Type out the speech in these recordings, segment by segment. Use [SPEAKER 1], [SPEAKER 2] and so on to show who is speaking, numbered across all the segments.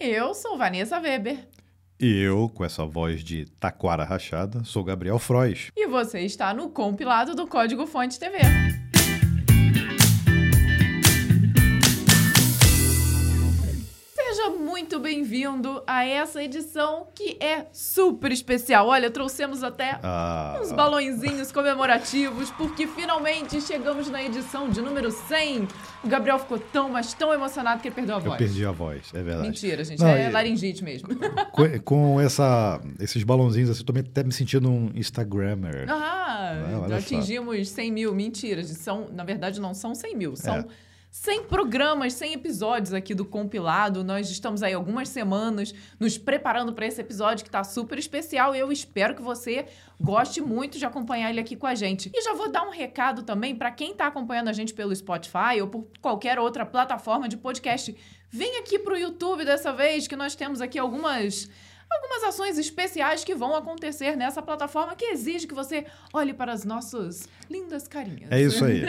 [SPEAKER 1] Eu sou Vanessa Weber.
[SPEAKER 2] E eu, com essa voz de taquara rachada, sou Gabriel Frois.
[SPEAKER 1] E você está no compilado do Código Fonte TV. Muito bem-vindo a essa edição que é super especial. Olha, trouxemos até
[SPEAKER 2] Ah,
[SPEAKER 1] uns balõezinhos comemorativos, porque finalmente chegamos na edição de número 100. O Gabriel ficou tão, mas tão emocionado que ele perdeu a
[SPEAKER 2] eu
[SPEAKER 1] voz.
[SPEAKER 2] perdi a voz, é verdade.
[SPEAKER 1] Mentira, gente.
[SPEAKER 2] Não,
[SPEAKER 1] é
[SPEAKER 2] e-
[SPEAKER 1] laringite mesmo.
[SPEAKER 2] Com, com essa, esses balãozinhos assim, eu tô me- até me sentindo um Instagrammer.
[SPEAKER 1] Ah,
[SPEAKER 2] só.
[SPEAKER 1] atingimos 100 mil. Mentira, são, na verdade não são 100 mil, são
[SPEAKER 2] É.
[SPEAKER 1] 100 programas, 100 episódios aqui do compilado. Nós estamos aí algumas semanas nos preparando para esse episódio que tá super especial e eu espero que você goste muito de acompanhar ele aqui com a gente. E já vou dar um recado também para quem tá acompanhando a gente pelo Spotify ou por qualquer outra plataforma de podcast. Vem aqui pro YouTube dessa vez que nós temos aqui algumas algumas ações especiais que vão acontecer nessa plataforma que exige que você olhe para as nossas lindas carinhas.
[SPEAKER 2] É isso aí.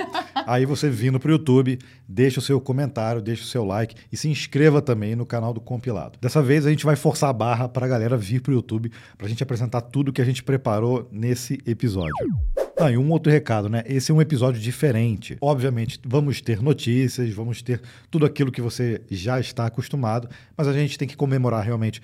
[SPEAKER 2] aí você vindo pro YouTube, deixa o seu comentário, deixa o seu like e se inscreva também no canal do Compilado. Dessa vez a gente vai forçar a barra pra galera vir pro YouTube pra gente apresentar tudo que a gente preparou nesse episódio. Ah, e um outro recado, né? Esse é um episódio diferente. Obviamente, vamos ter notícias, vamos ter tudo aquilo que você já está acostumado, mas a gente tem que comemorar realmente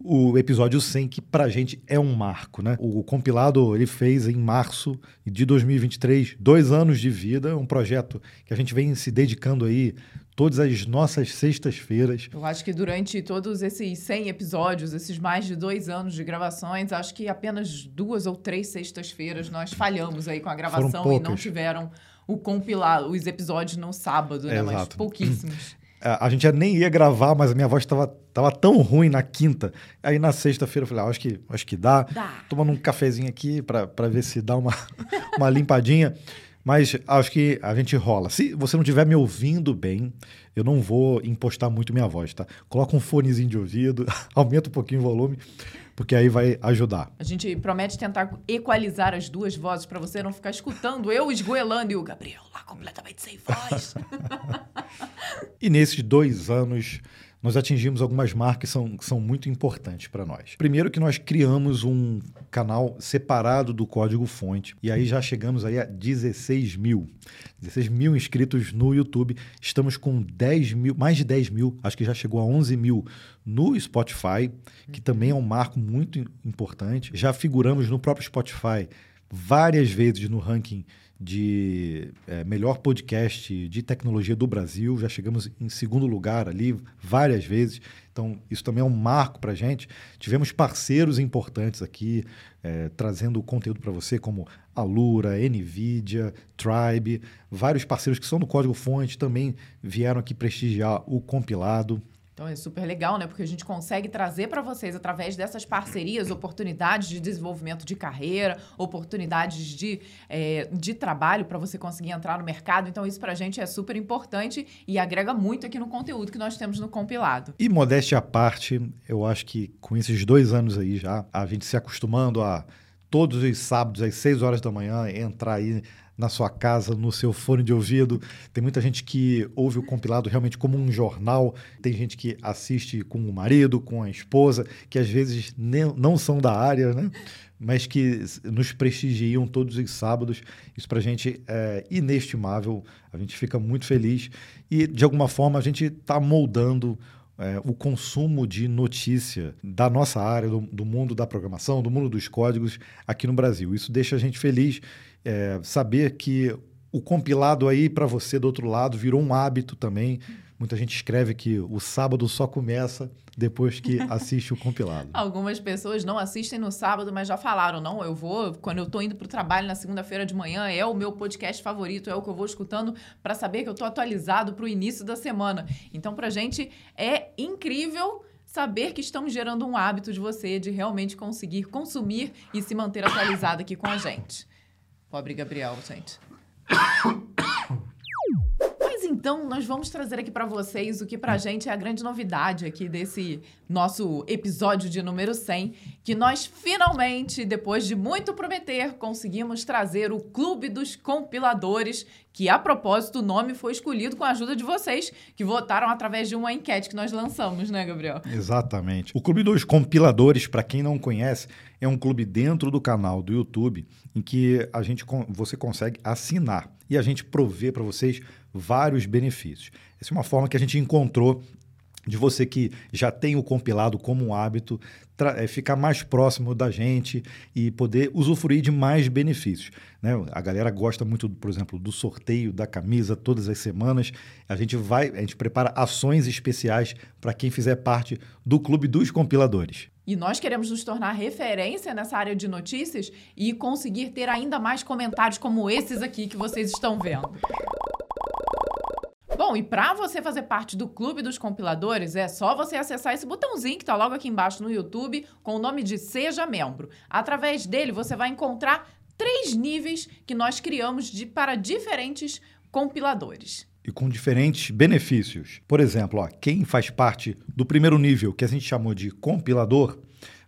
[SPEAKER 2] o episódio 100, que pra gente é um marco, né? O compilado ele fez em março de 2023, dois anos de vida, um projeto que a gente vem se dedicando aí todas as nossas sextas-feiras.
[SPEAKER 1] Eu acho que durante todos esses 100 episódios, esses mais de dois anos de gravações, acho que apenas duas ou três sextas-feiras nós falhamos aí com a gravação e não tiveram o compilado, os episódios no sábado, né? Mas pouquíssimos.
[SPEAKER 2] A a gente já nem ia gravar, mas a minha voz estava tava tão ruim na quinta. Aí na sexta-feira eu falei, ah, acho que, acho que dá.
[SPEAKER 1] Dá.
[SPEAKER 2] Tomando um cafezinho aqui para ver se dá uma, uma limpadinha. Mas acho que a gente rola. Se você não estiver me ouvindo bem, eu não vou impostar muito minha voz, tá? Coloca um fonezinho de ouvido, aumenta um pouquinho o volume, porque aí vai ajudar.
[SPEAKER 1] A gente promete tentar equalizar as duas vozes para você não ficar escutando eu esgoelando e o Gabriel lá completamente sem voz.
[SPEAKER 2] E nesses dois anos, nós atingimos algumas marcas que são, que são muito importantes para nós. Primeiro que nós criamos um canal separado do código-fonte, e aí já chegamos aí a 16 mil. 16 mil inscritos no YouTube. Estamos com 10 mil, mais de 10 mil, acho que já chegou a 11 mil no Spotify, que também é um marco muito im- importante. Já figuramos no próprio Spotify várias vezes no ranking de eh, melhor podcast de tecnologia do Brasil. Já chegamos em segundo lugar ali várias vezes. Então, isso também é um marco para a gente. Tivemos parceiros importantes aqui, eh, trazendo conteúdo para você, como a Lura, NVIDIA, Tribe. Vários parceiros que são do Código Fonte também vieram aqui prestigiar o compilado.
[SPEAKER 1] Então é super legal, né? Porque a gente consegue trazer para vocês, através dessas parcerias, oportunidades de desenvolvimento de carreira, oportunidades de, é, de trabalho para você conseguir entrar no mercado. Então, isso para a gente é super importante e agrega muito aqui no conteúdo que nós temos no compilado.
[SPEAKER 2] E modéstia à parte, eu acho que com esses dois anos aí já, a gente se acostumando a todos os sábados, às 6 horas da manhã, entrar aí na sua casa, no seu fone de ouvido. Tem muita gente que ouve o compilado realmente como um jornal. Tem gente que assiste com o marido, com a esposa, que às vezes nem- não são da área, né? Mas que nos prestigiam todos os sábados. Isso pra gente é inestimável. A gente fica muito feliz. E, de alguma forma, a gente está moldando é, o consumo de notícia da nossa área, do, do mundo da programação, do mundo dos códigos aqui no Brasil. Isso deixa a gente feliz é, saber que o compilado aí para você do outro lado virou um hábito também. Muita gente escreve que o sábado só começa depois que assiste o compilado.
[SPEAKER 1] Algumas pessoas não assistem no sábado, mas já falaram, não, eu vou, quando eu tô indo pro trabalho na segunda-feira de manhã, é o meu podcast favorito, é o que eu vou escutando para saber que eu tô atualizado pro início da semana. Então, pra gente é incrível saber que estamos gerando um hábito de você de realmente conseguir consumir e se manter atualizado aqui com a gente. Pobre Gabriel, gente. Então, nós vamos trazer aqui para vocês o que para a gente é a grande novidade aqui desse nosso episódio de número 100, que nós finalmente, depois de muito prometer, conseguimos trazer o Clube dos Compiladores, que a propósito o nome foi escolhido com a ajuda de vocês, que votaram através de uma enquete que nós lançamos, né, Gabriel?
[SPEAKER 2] Exatamente. O Clube dos Compiladores, para quem não conhece, é um clube dentro do canal do YouTube em que a gente você consegue assinar e a gente provê para vocês vários benefícios. Essa é uma forma que a gente encontrou de você que já tem o compilado como um hábito, é, ficar mais próximo da gente e poder usufruir de mais benefícios. Né? A galera gosta muito, por exemplo, do sorteio da camisa todas as semanas. A gente vai, a gente prepara ações especiais para quem fizer parte do clube dos compiladores.
[SPEAKER 1] E nós queremos nos tornar referência nessa área de notícias e conseguir ter ainda mais comentários como esses aqui que vocês estão vendo. Bom, e para você fazer parte do Clube dos Compiladores, é só você acessar esse botãozinho que está logo aqui embaixo no YouTube com o nome de Seja Membro. Através dele, você vai encontrar três níveis que nós criamos de, para diferentes compiladores
[SPEAKER 2] e com diferentes benefícios. Por exemplo, ó, quem faz parte do primeiro nível, que a gente chamou de compilador,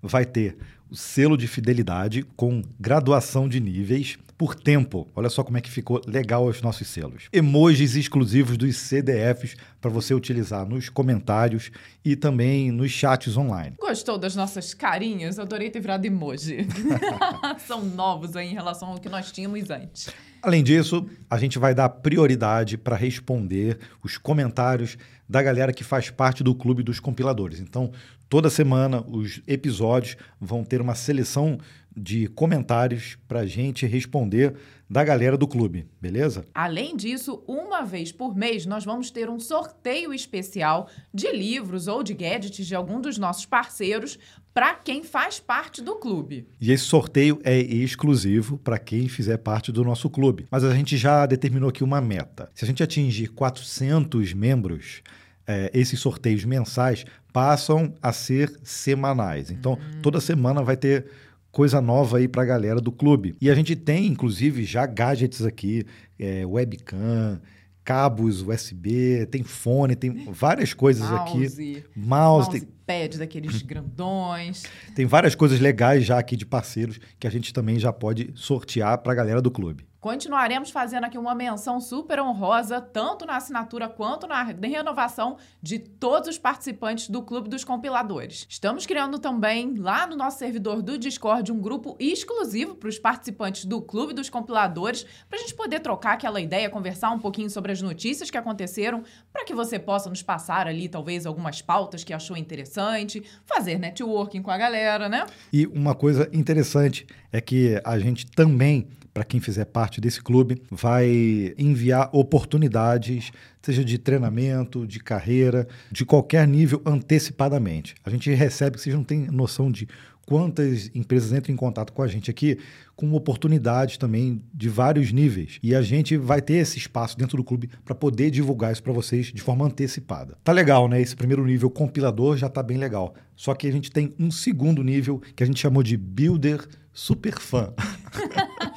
[SPEAKER 2] vai ter o selo de fidelidade com graduação de níveis por tempo. Olha só como é que ficou legal os nossos selos. Emojis exclusivos dos CDFs para você utilizar nos comentários e também nos chats online.
[SPEAKER 1] Gostou das nossas carinhas? Adorei ter virado emoji. São novos aí em relação ao que nós tínhamos antes.
[SPEAKER 2] Além disso, a gente vai dar prioridade para responder os comentários da galera que faz parte do clube dos compiladores. Então, toda semana os episódios vão ter uma seleção de comentários para a gente responder da galera do clube, beleza?
[SPEAKER 1] Além disso, uma vez por mês nós vamos ter um sorteio especial de livros ou de gadgets de algum dos nossos parceiros para quem faz parte do clube.
[SPEAKER 2] E esse sorteio é exclusivo para quem fizer parte do nosso clube. Mas a gente já determinou aqui uma meta. Se a gente atingir 400 membros, é, esses sorteios mensais passam a ser semanais. Então, hum. toda semana vai ter coisa nova aí para a galera do clube. E a gente tem, inclusive, já gadgets aqui, é, webcam, cabos USB, tem fone, tem várias coisas
[SPEAKER 1] mouse,
[SPEAKER 2] aqui.
[SPEAKER 1] Mouse, mouse pad daqueles grandões.
[SPEAKER 2] Tem várias coisas legais já aqui de parceiros que a gente também já pode sortear para a galera do clube.
[SPEAKER 1] Continuaremos fazendo aqui uma menção super honrosa, tanto na assinatura quanto na renovação de todos os participantes do Clube dos Compiladores. Estamos criando também, lá no nosso servidor do Discord, um grupo exclusivo para os participantes do Clube dos Compiladores, para a gente poder trocar aquela ideia, conversar um pouquinho sobre as notícias que aconteceram, para que você possa nos passar ali, talvez, algumas pautas que achou interessante, fazer networking com a galera, né?
[SPEAKER 2] E uma coisa interessante é que a gente também para quem fizer parte desse clube, vai enviar oportunidades, seja de treinamento, de carreira, de qualquer nível antecipadamente. A gente recebe, vocês não têm noção de quantas empresas entram em contato com a gente aqui com oportunidades também de vários níveis. E a gente vai ter esse espaço dentro do clube para poder divulgar isso para vocês de forma antecipada. Tá legal, né? Esse primeiro nível compilador já tá bem legal. Só que a gente tem um segundo nível que a gente chamou de Builder Super Fã.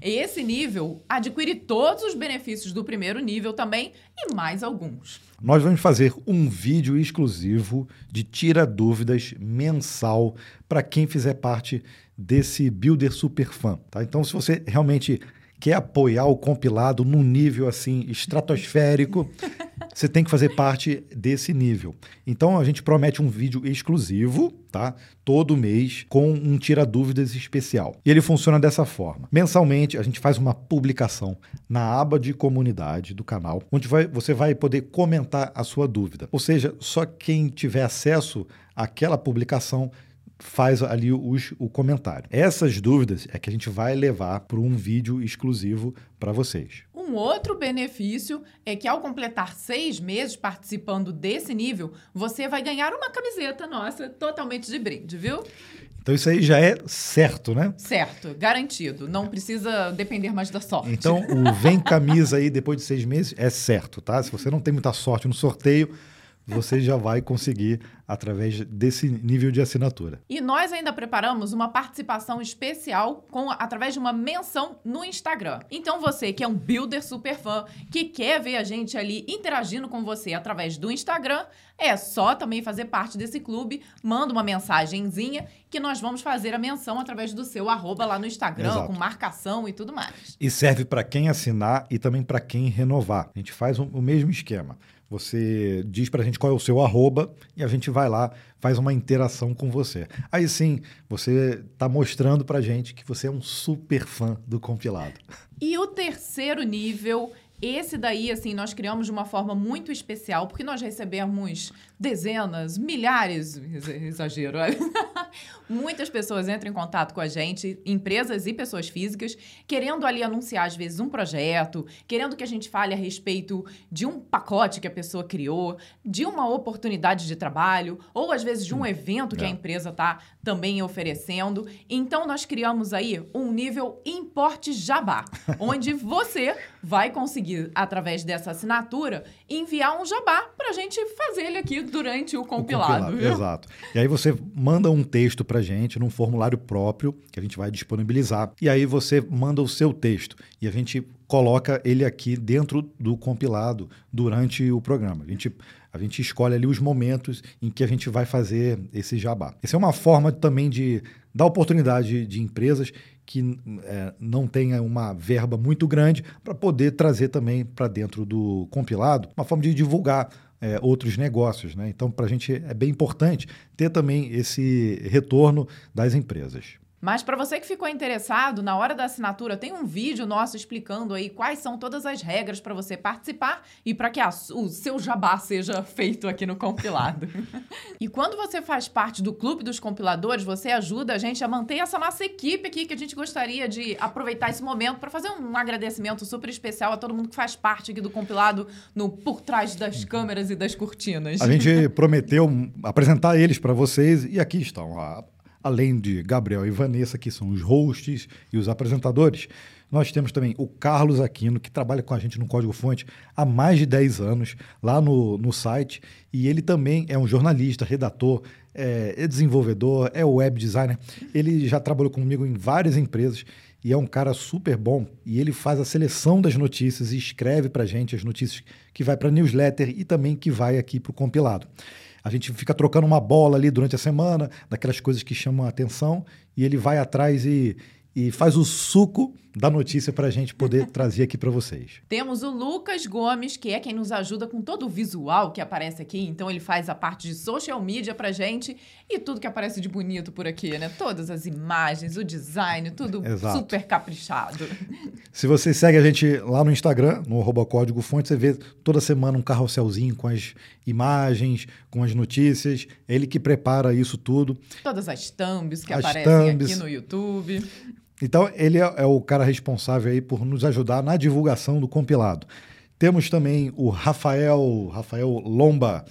[SPEAKER 1] Esse nível adquire todos os benefícios do primeiro nível também e mais alguns.
[SPEAKER 2] Nós vamos fazer um vídeo exclusivo de tira dúvidas mensal para quem fizer parte desse Builder Super Fã. Tá? Então, se você realmente quer apoiar o compilado num nível assim estratosférico, você tem que fazer parte desse nível. Então a gente promete um vídeo exclusivo, tá? Todo mês com um tira dúvidas especial. E ele funciona dessa forma. Mensalmente a gente faz uma publicação na aba de comunidade do canal, onde vai, você vai poder comentar a sua dúvida. Ou seja, só quem tiver acesso àquela publicação faz ali os, o comentário. Essas dúvidas é que a gente vai levar para um vídeo exclusivo para vocês.
[SPEAKER 1] Um outro benefício é que ao completar seis meses participando desse nível, você vai ganhar uma camiseta nossa totalmente de brinde, viu?
[SPEAKER 2] Então isso aí já é certo, né?
[SPEAKER 1] Certo, garantido. Não precisa depender mais da sorte.
[SPEAKER 2] Então o vem camisa aí depois de seis meses é certo, tá? Se você não tem muita sorte no sorteio, você já vai conseguir através desse nível de assinatura.
[SPEAKER 1] E nós ainda preparamos uma participação especial com através de uma menção no Instagram. Então você que é um builder super fã, que quer ver a gente ali interagindo com você através do Instagram, é só também fazer parte desse clube, manda uma mensagenzinha que nós vamos fazer a menção através do seu arroba lá no Instagram, Exato. com marcação e tudo mais.
[SPEAKER 2] E serve para quem assinar e também para quem renovar. A gente faz o mesmo esquema. Você diz para a gente qual é o seu arroba e a gente vai lá, faz uma interação com você. Aí sim, você está mostrando para a gente que você é um super fã do compilado.
[SPEAKER 1] E o terceiro nível esse daí, assim, nós criamos de uma forma muito especial, porque nós recebemos dezenas, milhares, exagero, muitas pessoas entram em contato com a gente, empresas e pessoas físicas, querendo ali anunciar, às vezes, um projeto, querendo que a gente fale a respeito de um pacote que a pessoa criou, de uma oportunidade de trabalho, ou às vezes de um evento que a é. empresa está também oferecendo. Então, nós criamos aí um nível importe jabá, onde você vai conseguir, através dessa assinatura, enviar um jabá para a gente fazer ele aqui durante o compilado. O compilado
[SPEAKER 2] exato. E aí você manda um texto para gente num formulário próprio que a gente vai disponibilizar. E aí você manda o seu texto e a gente coloca ele aqui dentro do compilado durante o programa. A gente, a gente escolhe ali os momentos em que a gente vai fazer esse jabá. Essa é uma forma também de dar oportunidade de empresas que é, não tenha uma verba muito grande para poder trazer também para dentro do compilado uma forma de divulgar é, outros negócios. Né? Então, para a gente é bem importante ter também esse retorno das empresas.
[SPEAKER 1] Mas para você que ficou interessado, na hora da assinatura tem um vídeo nosso explicando aí quais são todas as regras para você participar e para que a, o seu jabá seja feito aqui no compilado. e quando você faz parte do clube dos compiladores, você ajuda a gente a manter essa nossa equipe aqui que a gente gostaria de aproveitar esse momento para fazer um agradecimento super especial a todo mundo que faz parte aqui do compilado no por trás das câmeras e das cortinas.
[SPEAKER 2] A gente prometeu apresentar eles para vocês e aqui estão. A além de Gabriel e Vanessa, que são os hosts e os apresentadores, nós temos também o Carlos Aquino, que trabalha com a gente no Código Fonte há mais de 10 anos, lá no, no site, e ele também é um jornalista, redator, é, é desenvolvedor, é web designer. Ele já trabalhou comigo em várias empresas e é um cara super bom. E ele faz a seleção das notícias e escreve para gente as notícias que vai para newsletter e também que vai aqui para o compilado. A gente fica trocando uma bola ali durante a semana, daquelas coisas que chamam a atenção, e ele vai atrás e, e faz o suco da notícia para a gente poder trazer aqui para vocês.
[SPEAKER 1] Temos o Lucas Gomes, que é quem nos ajuda com todo o visual que aparece aqui. Então, ele faz a parte de social media para gente e tudo que aparece de bonito por aqui, né? Todas as imagens, o design, tudo Exato. super caprichado.
[SPEAKER 2] Se você segue a gente lá no Instagram, no arroba código fonte, você vê toda semana um carrosselzinho com as imagens, com as notícias. É ele que prepara isso tudo.
[SPEAKER 1] Todas as thumbs que as aparecem thumbs. aqui no YouTube.
[SPEAKER 2] Então, ele é, é, o cara responsável aí por nos ajudar na divulgação do compilado. Temos também o Rafael, Rafael Lomba,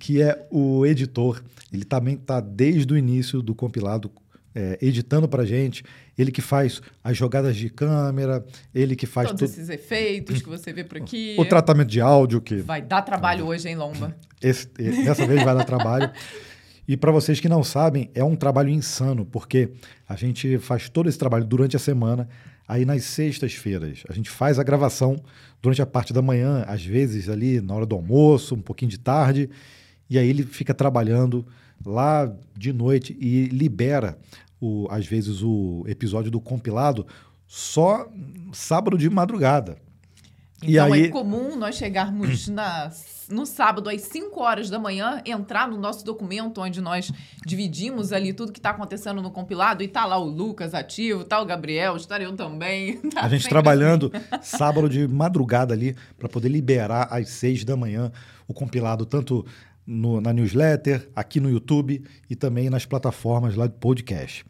[SPEAKER 2] que é o editor. Ele também está desde o início do compilado é, editando para gente. Ele que faz as jogadas de câmera, ele que faz
[SPEAKER 1] todos esses efeitos que você vê por aqui.
[SPEAKER 2] O tratamento de áudio que
[SPEAKER 1] vai dar trabalho hoje, hein, Lomba?
[SPEAKER 2] Esse, dessa vez vai dar trabalho. E para vocês que não sabem, é um trabalho insano, porque a gente faz todo esse trabalho durante a semana. Aí nas sextas-feiras, a gente faz a gravação durante a parte da manhã, às vezes ali na hora do almoço, um pouquinho de tarde. E aí ele fica trabalhando lá de noite e libera, o, às vezes, o episódio do compilado só sábado de madrugada.
[SPEAKER 1] Então aí... é comum nós chegarmos na, no sábado às 5 horas da manhã, entrar no nosso documento onde nós dividimos ali tudo que está acontecendo no compilado e tá lá o Lucas ativo, tá o Gabriel, estarei eu também.
[SPEAKER 2] Tá a gente trabalhando assim. sábado de madrugada ali para poder liberar às 6 da manhã o compilado tanto no, na newsletter, aqui no YouTube e também nas plataformas lá de podcast.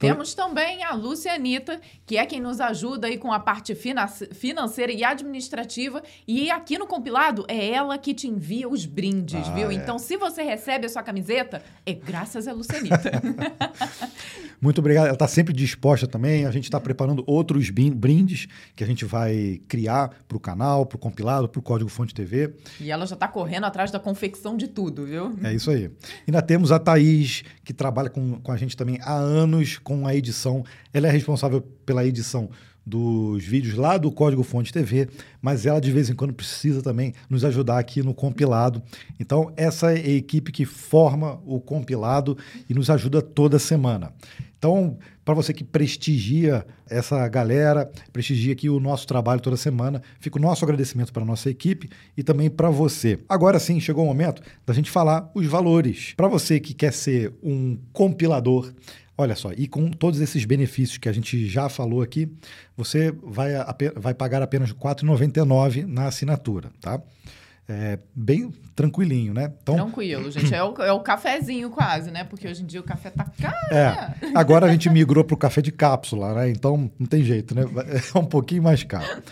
[SPEAKER 1] Temos também a Lúcia Anitta, que é quem nos ajuda aí com a parte financeira e administrativa. E aqui no compilado é ela que te envia os brindes, ah, viu? É. Então, se você recebe a sua camiseta, é graças a Lúcia Anitta.
[SPEAKER 2] Muito obrigado. Ela está sempre disposta também. A gente está preparando outros brindes que a gente vai criar para o canal, para o compilado, para o Código Fonte TV.
[SPEAKER 1] E ela já está correndo atrás da confecção de tudo, viu?
[SPEAKER 2] É isso aí. Ainda temos a Thaís, que trabalha com, com a gente também há anos com a edição. Ela é responsável pela edição dos vídeos lá do Código Fonte TV, mas ela de vez em quando precisa também nos ajudar aqui no compilado. Então, essa é a equipe que forma o compilado e nos ajuda toda semana. Então, para você que prestigia essa galera, prestigia aqui o nosso trabalho toda semana, fica o nosso agradecimento para a nossa equipe e também para você. Agora sim, chegou o momento da gente falar os valores. Para você que quer ser um compilador, Olha só, e com todos esses benefícios que a gente já falou aqui, você vai, vai pagar apenas R$ 4,99 na assinatura, tá? É bem tranquilinho, né?
[SPEAKER 1] Então, Tranquilo, gente. É o, é o cafezinho quase, né? Porque hoje em dia o café tá caro.
[SPEAKER 2] É. Né? Agora a gente migrou para o café de cápsula, né? Então não tem jeito, né? É um pouquinho mais caro.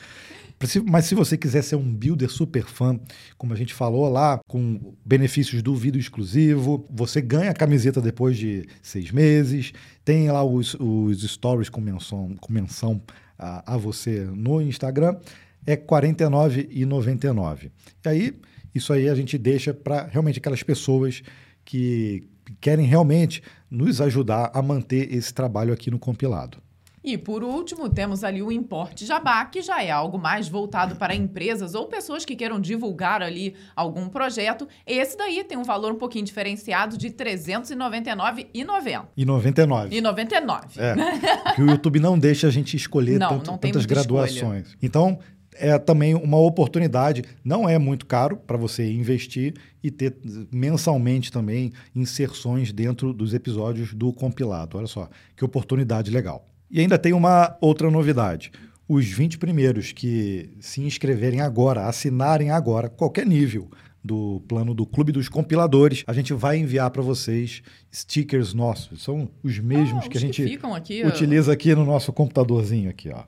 [SPEAKER 2] Mas se você quiser ser um builder super fã, como a gente falou lá, com benefícios do vídeo exclusivo, você ganha a camiseta depois de seis meses, tem lá os, os stories com menção, com menção a, a você no Instagram, é R$ 49,99. E aí, isso aí a gente deixa para realmente aquelas pessoas que querem realmente nos ajudar a manter esse trabalho aqui no compilado.
[SPEAKER 1] E por último, temos ali o Importe Jabá, que já é algo mais voltado para empresas ou pessoas que queiram divulgar ali algum projeto. Esse daí tem um valor um pouquinho diferenciado de R$ 399,90.
[SPEAKER 2] E 99.
[SPEAKER 1] E 99.
[SPEAKER 2] É, que o YouTube não deixa a gente escolher não, tanto, não tantas graduações. Escolha. Então, é também uma oportunidade, não é muito caro para você investir e ter mensalmente também inserções dentro dos episódios do compilado. Olha só, que oportunidade legal. E ainda tem uma outra novidade. Os 20 primeiros que se inscreverem agora, assinarem agora, qualquer nível do plano do Clube dos Compiladores, a gente vai enviar para vocês stickers nossos. São os mesmos ah, que a gente
[SPEAKER 1] que aqui,
[SPEAKER 2] utiliza aqui no nosso computadorzinho aqui, ó.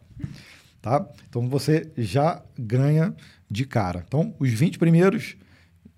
[SPEAKER 2] Tá? Então você já ganha de cara. Então, os 20 primeiros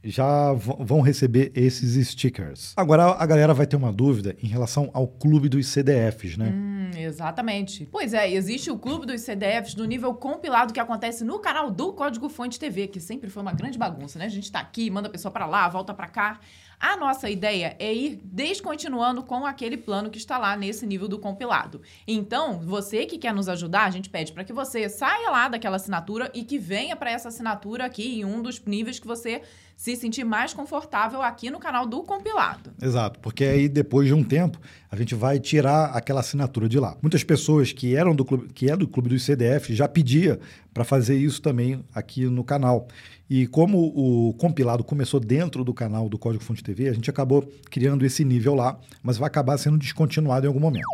[SPEAKER 2] já vão receber esses stickers. Agora a galera vai ter uma dúvida em relação ao clube dos CDFs, né?
[SPEAKER 1] Hum, exatamente. Pois é, existe o clube dos CDFs no nível compilado que acontece no canal do Código Fonte TV, que sempre foi uma grande bagunça, né? A gente tá aqui, manda a pessoa para lá, volta para cá. A nossa ideia é ir descontinuando com aquele plano que está lá nesse nível do compilado. Então, você que quer nos ajudar, a gente pede para que você saia lá daquela assinatura e que venha para essa assinatura aqui em um dos níveis que você se sentir mais confortável aqui no canal do compilado.
[SPEAKER 2] Exato, porque aí depois de um tempo a gente vai tirar aquela assinatura de lá. Muitas pessoas que eram do clube, que é do clube dos CDF já pedia para fazer isso também aqui no canal. E como o compilado começou dentro do canal do Código Fonte TV, a gente acabou criando esse nível lá, mas vai acabar sendo descontinuado em algum momento.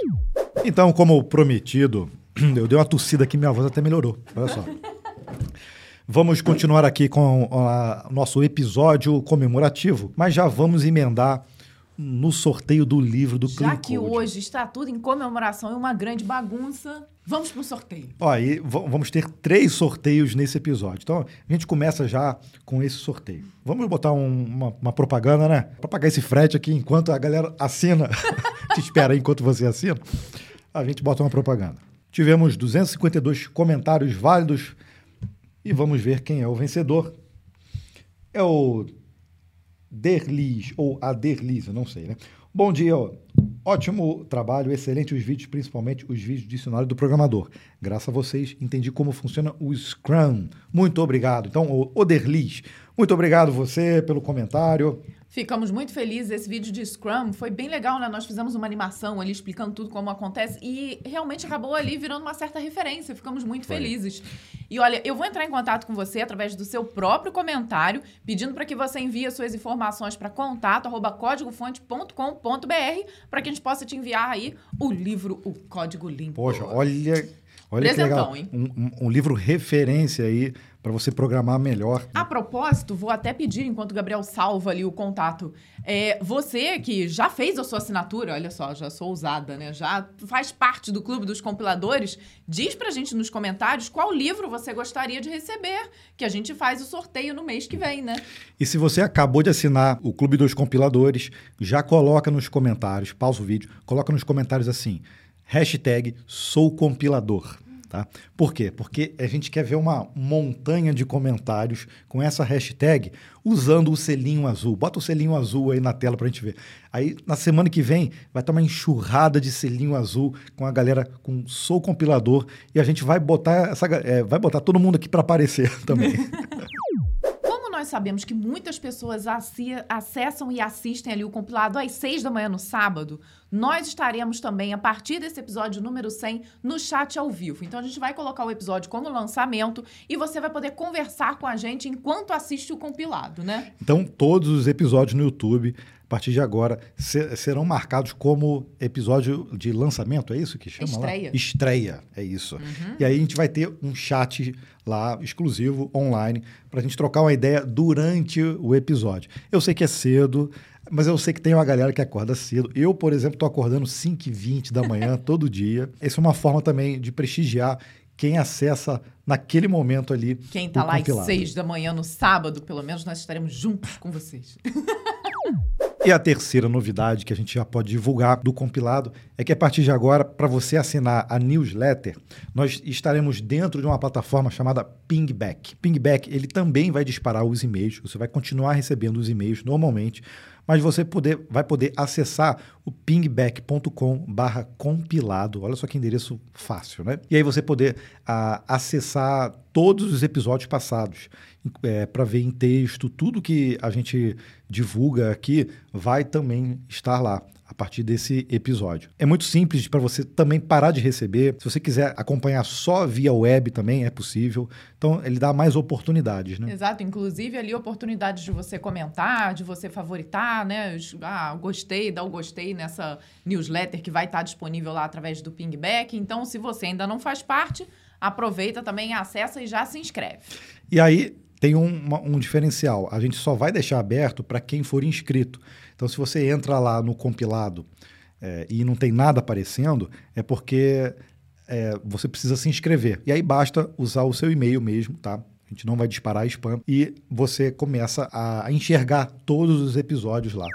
[SPEAKER 2] Então, como prometido, eu dei uma tossida aqui, minha voz até melhorou. Olha só. Vamos continuar aqui com o nosso episódio comemorativo, mas já vamos emendar no sorteio do livro do
[SPEAKER 1] Já que hoje está tudo em comemoração e uma grande bagunça, vamos para o sorteio.
[SPEAKER 2] Ó, e vamos ter três sorteios nesse episódio. Então, a gente começa já com esse sorteio. Vamos botar um, uma, uma, propaganda, né? Para pagar esse frete aqui enquanto a galera assina. Te espera aí enquanto você assina. A gente bota uma propaganda. Tivemos 252 comentários válidos e vamos ver quem é o vencedor. É o Derlis, ou a Derlis, eu não sei, né? Bom dia. Ótimo trabalho, excelente os vídeos, principalmente os vídeos de dicionário do programador. Graças a vocês, entendi como funciona o Scrum. Muito obrigado. Então, o Derlis, muito obrigado você pelo comentário.
[SPEAKER 1] Ficamos muito felizes. Esse vídeo de Scrum foi bem legal, né? Nós fizemos uma animação ali explicando tudo como acontece e realmente acabou ali virando uma certa referência. Ficamos muito foi. felizes. E olha, eu vou entrar em contato com você através do seu próprio comentário, pedindo para que você envie suas informações para contato@códigofonte.com.br para que a gente possa te enviar aí o livro O Código Limpo.
[SPEAKER 2] Poxa, olha Olha que legal.
[SPEAKER 1] Presentão, hein?
[SPEAKER 2] Um, um- um livro referência aí para você programar melhor.
[SPEAKER 1] A propósito, vou até pedir, enquanto o Gabriel salva ali o contato, é, você que já fez a sua assinatura, olha só, já sou ousada, né? Já faz parte do Clube dos Compiladores, diz pra gente nos comentários qual livro você gostaria de receber, que a gente faz o sorteio no mês que vem, né?
[SPEAKER 2] E se você acabou de assinar o Clube dos Compiladores, já coloca nos comentários, pausa o vídeo, coloca nos comentários assim, hashtag sou compilador. Tá? Por quê? Porque a gente quer ver uma montanha de comentários com essa hashtag usando o selinho azul. Bota o selinho azul aí na tela pra gente ver. Aí na semana que vem vai estar uma enxurrada de selinho azul com a galera com sou compilador e a gente vai botar essa, é, vai botar todo mundo aqui para aparecer também.
[SPEAKER 1] Como nós sabemos que muitas pessoas acessam e assistem ali o compilado às seis da manhã no sábado, nós estaremos também, a partir desse episódio número 100, no chat ao vivo. Então a gente vai colocar o episódio como lançamento e você vai poder conversar com a gente enquanto assiste o compilado, né?
[SPEAKER 2] Então, todos os episódios no YouTube, a partir de agora, se- serão marcados como episódio de lançamento, é isso que chama
[SPEAKER 1] Estreia.
[SPEAKER 2] lá? Estreia, é isso. E aí a gente vai ter um chat lá, exclusivo, online, para a gente trocar uma ideia durante o episódio. Eu sei que é cedo, mas eu sei que tem uma galera que acorda cedo. Eu, por exemplo, estou acordando 5h20 da manhã todo dia. Essa é uma forma também de prestigiar quem acessa naquele momento ali.
[SPEAKER 1] Quem tá
[SPEAKER 2] o
[SPEAKER 1] lá às
[SPEAKER 2] compilado.
[SPEAKER 1] seis da manhã no sábado, pelo menos nós estaremos juntos com vocês.
[SPEAKER 2] E a terceira novidade que a gente já pode divulgar do compilado é que a partir de agora, para você assinar a newsletter, nós estaremos dentro de uma plataforma chamada Pingback. Pingback, ele também vai disparar os e-mails, você vai continuar recebendo os e-mails normalmente, mas você poder, vai poder acessar o pingback.com barra compilado. Olha só que endereço fácil, né? E aí você poder ah, acessar todos os episódios passados para ver em texto, tudo que a gente divulga aqui vai também estar lá a partir desse episódio. É muito simples para você também parar de receber. Se você quiser acompanhar só via web também é possível. Então ele dá mais oportunidades, né?
[SPEAKER 1] Exato, inclusive ali oportunidades de você comentar, de você favoritar, né? Ah, gostei, dá o gostei nessa newsletter que vai estar disponível lá através do Pingback. Então, se você ainda não faz parte, aproveita também, acessa e já se inscreve.
[SPEAKER 2] E aí tem um, um diferencial. A gente só vai deixar aberto para quem for inscrito. Então, se você entra lá no compilado é, e não tem nada aparecendo, é porque é, você precisa se inscrever. E aí basta usar o seu e-mail mesmo, tá? A gente não vai disparar spam. E você começa a enxergar todos os episódios lá.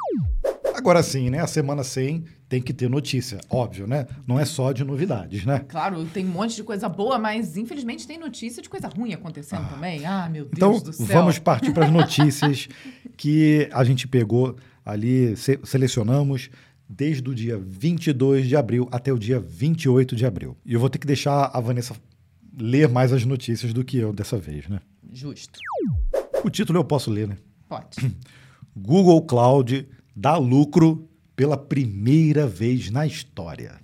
[SPEAKER 2] Agora sim, né? A semana 100 tem que ter notícia, óbvio, né? Não é só de novidades, né?
[SPEAKER 1] Claro, tem um monte de coisa boa, mas infelizmente tem notícia de coisa ruim acontecendo também. Ah, meu Deus
[SPEAKER 2] Então,
[SPEAKER 1] do céu.
[SPEAKER 2] vamos partir para as notícias que a gente pegou ali, se- selecionamos desde o dia 22 de abril até o dia 28 de abril. E eu vou ter que deixar a Vanessa ler mais as notícias do que eu dessa vez, né?
[SPEAKER 1] Justo.
[SPEAKER 2] O título eu posso ler, né?
[SPEAKER 1] Pode.
[SPEAKER 2] Google Cloud dá lucro pela primeira vez na história.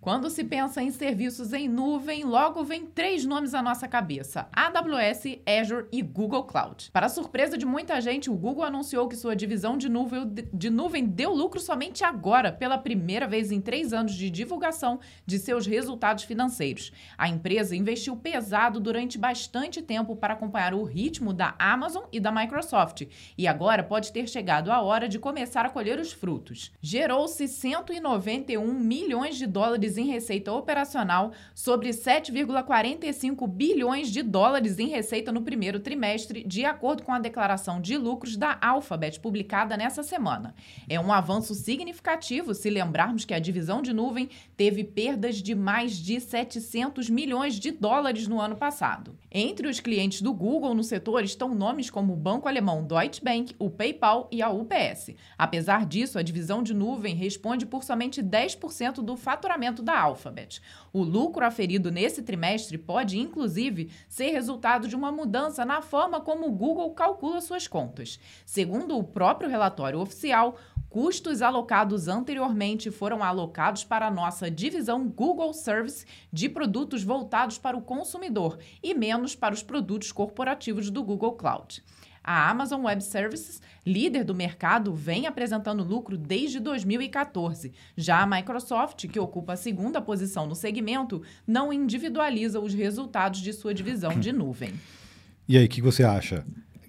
[SPEAKER 1] Quando se pensa em serviços em nuvem, logo vem três nomes à nossa cabeça: AWS, Azure e Google Cloud. Para surpresa de muita gente, o Google anunciou que sua divisão de nuvem, de nuvem deu lucro somente agora, pela primeira vez em três anos de divulgação de seus resultados financeiros. A empresa investiu pesado durante bastante tempo para acompanhar o ritmo da Amazon e da Microsoft, e agora pode ter chegado a hora de começar a colher os frutos. Gerou-se 191 milhões de dólares em receita operacional sobre 7,45 bilhões de dólares em receita no primeiro trimestre, de acordo com a declaração de lucros da Alphabet publicada nessa semana. É um avanço significativo se lembrarmos que a divisão de nuvem teve perdas de mais de 700 milhões de dólares no ano passado. Entre os clientes do Google no setor estão nomes como o banco alemão Deutsche Bank, o PayPal e a UPS. Apesar disso, a divisão de nuvem responde por somente 10% do faturamento da Alphabet. O lucro aferido nesse trimestre pode, inclusive, ser resultado de uma mudança na forma como o Google calcula suas contas. Segundo o próprio relatório oficial, custos alocados anteriormente foram alocados para a nossa divisão Google Service de produtos voltados para o consumidor e menos para os produtos corporativos do Google Cloud. A Amazon Web Services, líder do mercado, vem apresentando lucro desde 2014. Já a Microsoft, que ocupa a segunda posição no segmento, não individualiza os resultados de sua divisão de nuvem.
[SPEAKER 2] E aí, o que você acha?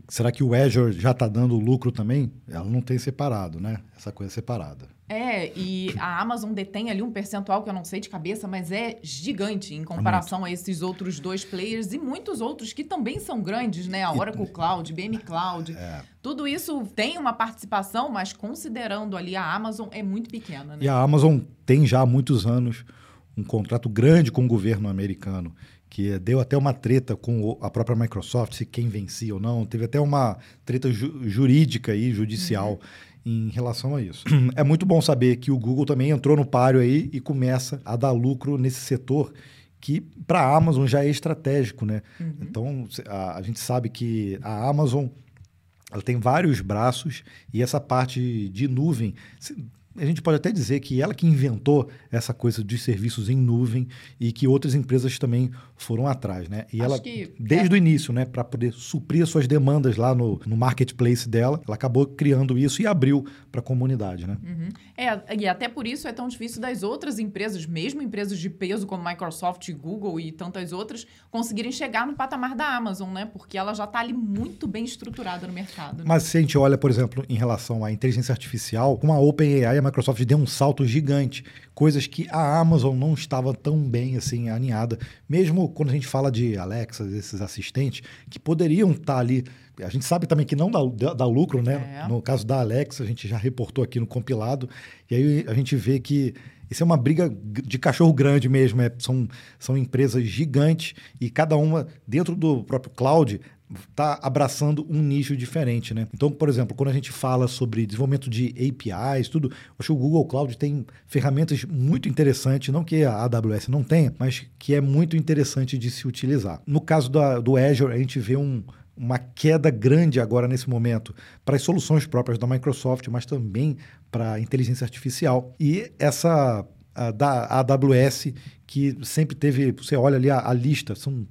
[SPEAKER 2] Será que o Azure já está dando lucro também? Ela não tem separado, né? Essa coisa separada.
[SPEAKER 1] É, e a Amazon detém ali um percentual que eu não sei de cabeça, mas é gigante em comparação a esses outros dois players e muitos outros que também são grandes, né? A Oracle Cloud, BM Cloud. É. Tudo isso tem uma participação, mas considerando ali a Amazon é muito pequena. Né?
[SPEAKER 2] E a Amazon tem já há muitos anos um contrato grande com o governo americano que deu até uma treta com a própria Microsoft, se quem vencia ou não. Teve até uma treta ju jurídica e judicial uhum. Em relação a isso. É muito bom saber que o Google também entrou no páreo aí e começa a dar lucro nesse setor que para a Amazon já é estratégico, né? Uhum. Então a, a gente sabe que a Amazon ela tem vários braços e essa parte de nuvem a gente pode até dizer que ela que inventou essa coisa de serviços em nuvem e que outras empresas também foram atrás, né? E Acho ela, desde é. o início, né, para poder suprir as suas demandas lá no, no marketplace dela, ela acabou criando isso e abriu para a comunidade, né?
[SPEAKER 1] Uhum. É, e até por isso é tão difícil das outras empresas, mesmo empresas de peso como Microsoft, Google e tantas outras, conseguirem chegar no patamar da Amazon, né? Porque ela já está ali muito bem estruturada no mercado. Né?
[SPEAKER 2] Mas se a gente olha, por exemplo, em relação à inteligência artificial, com a OpenAI a Microsoft deu um salto gigante, coisas que a Amazon não estava tão bem assim alinhada, mesmo quando a gente fala de Alexa, esses assistentes que poderiam estar tá ali. A gente sabe também que não dá, dá lucro, né? É. No caso da Alexa, a gente já reportou aqui no compilado, e aí a gente vê que isso é uma briga de cachorro grande mesmo. É, são, são empresas gigantes e cada uma, dentro do próprio cloud, está abraçando um nicho diferente, né? Então, por exemplo, quando a gente fala sobre desenvolvimento de APIs, tudo, acho que o Google Cloud tem ferramentas muito interessantes, não que a AWS não tenha, mas que é muito interessante de se utilizar. No caso da, do Azure, a gente vê um, uma queda grande agora nesse momento para as soluções próprias da Microsoft, mas também para a inteligência artificial. E essa da AWS, que sempre teve, você olha ali a, a lista, são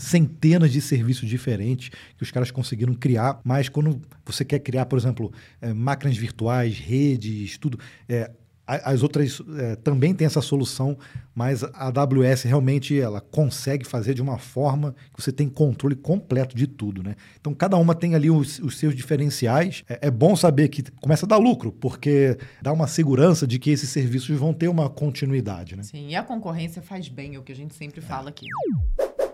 [SPEAKER 2] centenas de serviços diferentes que os caras conseguiram criar, mas quando você quer criar, por exemplo, é, máquinas virtuais, redes, tudo, é, as outras é, também têm essa solução, mas a AWS realmente ela consegue fazer de uma forma que você tem controle completo de tudo, né? Então cada uma tem ali os, os seus diferenciais. É, é, bom saber que começa a dar lucro, porque dá uma segurança de que esses serviços vão ter uma continuidade, né?
[SPEAKER 1] Sim, e a concorrência faz bem, é o que a gente sempre fala aqui.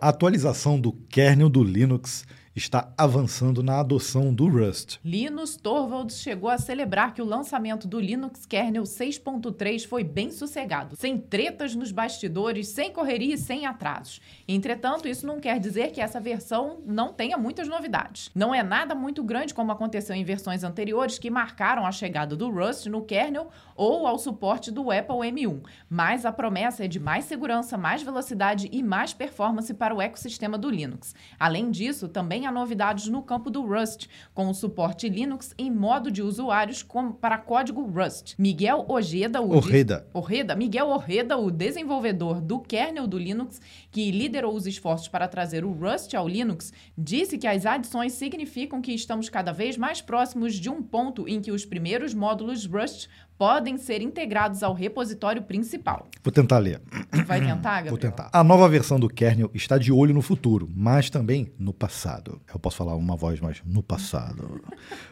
[SPEAKER 2] Atualização do kernel do Linux está avançando na adoção do Rust.
[SPEAKER 1] Linus Torvalds chegou a celebrar que o lançamento do Linux Kernel 6.3 foi bem sossegado, sem tretas nos bastidores, sem correria e sem atrasos. Entretanto, isso não quer dizer que essa versão não tenha muitas novidades. Não é nada muito grande como aconteceu em versões anteriores que marcaram a chegada do Rust no kernel ou ao suporte do Apple M1, mas a promessa é de mais segurança, mais velocidade e mais performance para o ecossistema do Linux. Além disso, também há novidades no campo do Rust, com o suporte Linux em modo de usuários com, para código Rust. Miguel Ojeda, o
[SPEAKER 2] Orreda.
[SPEAKER 1] Orreda, Miguel Orreda, o desenvolvedor do kernel do Linux, que liderou os esforços para trazer o Rust ao Linux, disse que as adições significam que estamos cada vez mais próximos de um ponto em que os primeiros módulos Rust podem ser integrados ao repositório principal.
[SPEAKER 2] Vou tentar ler.
[SPEAKER 1] Vai tentar, Gabriel?
[SPEAKER 2] Vou tentar. A nova versão do kernel está de olho no futuro, mas também no passado. Eu posso falar uma voz mais no passado.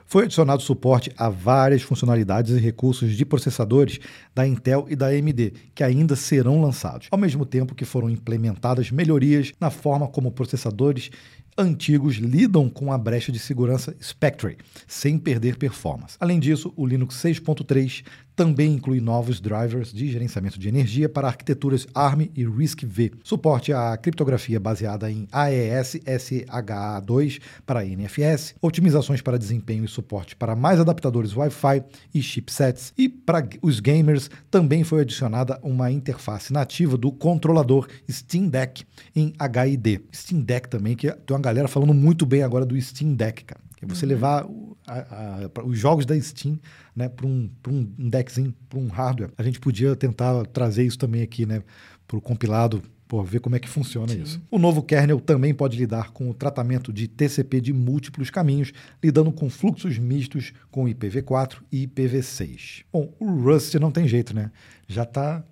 [SPEAKER 2] Foi adicionado suporte a várias funcionalidades e recursos de processadores da Intel e da AMD, que ainda serão lançados, ao mesmo tempo que foram melhorias na forma como processadores antigos lidam com a brecha de segurança Spectre, sem perder performance. Além disso, o Linux 6.3 também inclui novos drivers de gerenciamento de energia para arquiteturas ARM e RISC-V, suporte à criptografia baseada em AES SHA-2 para NFS, otimizações para desempenho e suporte para mais adaptadores Wi-Fi e chipsets, e para os gamers também foi adicionada uma interface nativa do controlador Steam Deck em HID. Steam Deck também, que tem uma galera falando muito bem agora do Steam Deck, cara. É você uhum. levar a, a, os jogos da Steam né, para um, um deckzinho, para um hardware. A gente podia tentar trazer isso também aqui, né? Para o compilado Pô, ver como é que funciona Sim. isso. O novo kernel também pode lidar com o tratamento de TCP de múltiplos caminhos, lidando com fluxos mistos com IPv4 e IPv6. Bom, o Rust não tem jeito, né? Já tá,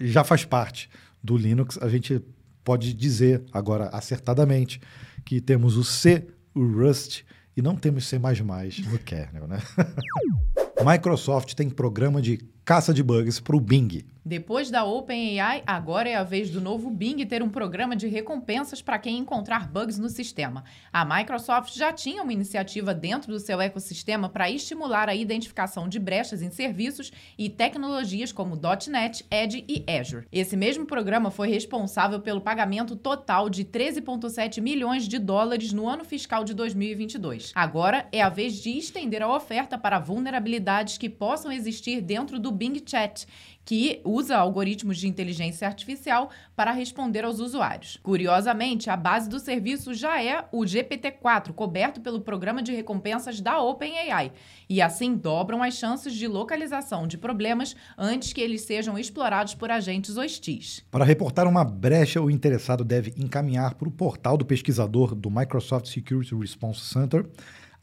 [SPEAKER 2] já faz parte do Linux. A gente pode dizer agora acertadamente que temos o C, o Rust e não temos C++ no kernel, né? Microsoft tem programa de caça de bugs para o Bing.
[SPEAKER 1] Depois da OpenAI, agora é a vez do novo Bing ter um programa de recompensas para quem encontrar bugs no sistema. A Microsoft já tinha uma iniciativa dentro do seu ecossistema para estimular a identificação de brechas em serviços e tecnologias como .NET, Edge e Azure. Esse mesmo programa foi responsável pelo pagamento total de 13,7 milhões de dólares no ano fiscal de 2022. Agora é a vez de estender a oferta para vulnerabilidades que possam existir dentro do Bing Chat que usa algoritmos de inteligência artificial para responder aos usuários. Curiosamente, a base do serviço já é o GPT-4, coberto pelo programa de recompensas da OpenAI, e assim dobram as chances de localização de problemas antes que eles sejam explorados por agentes hostis.
[SPEAKER 2] Para reportar uma brecha, o interessado deve encaminhar para o portal do pesquisador do Microsoft Security Response Center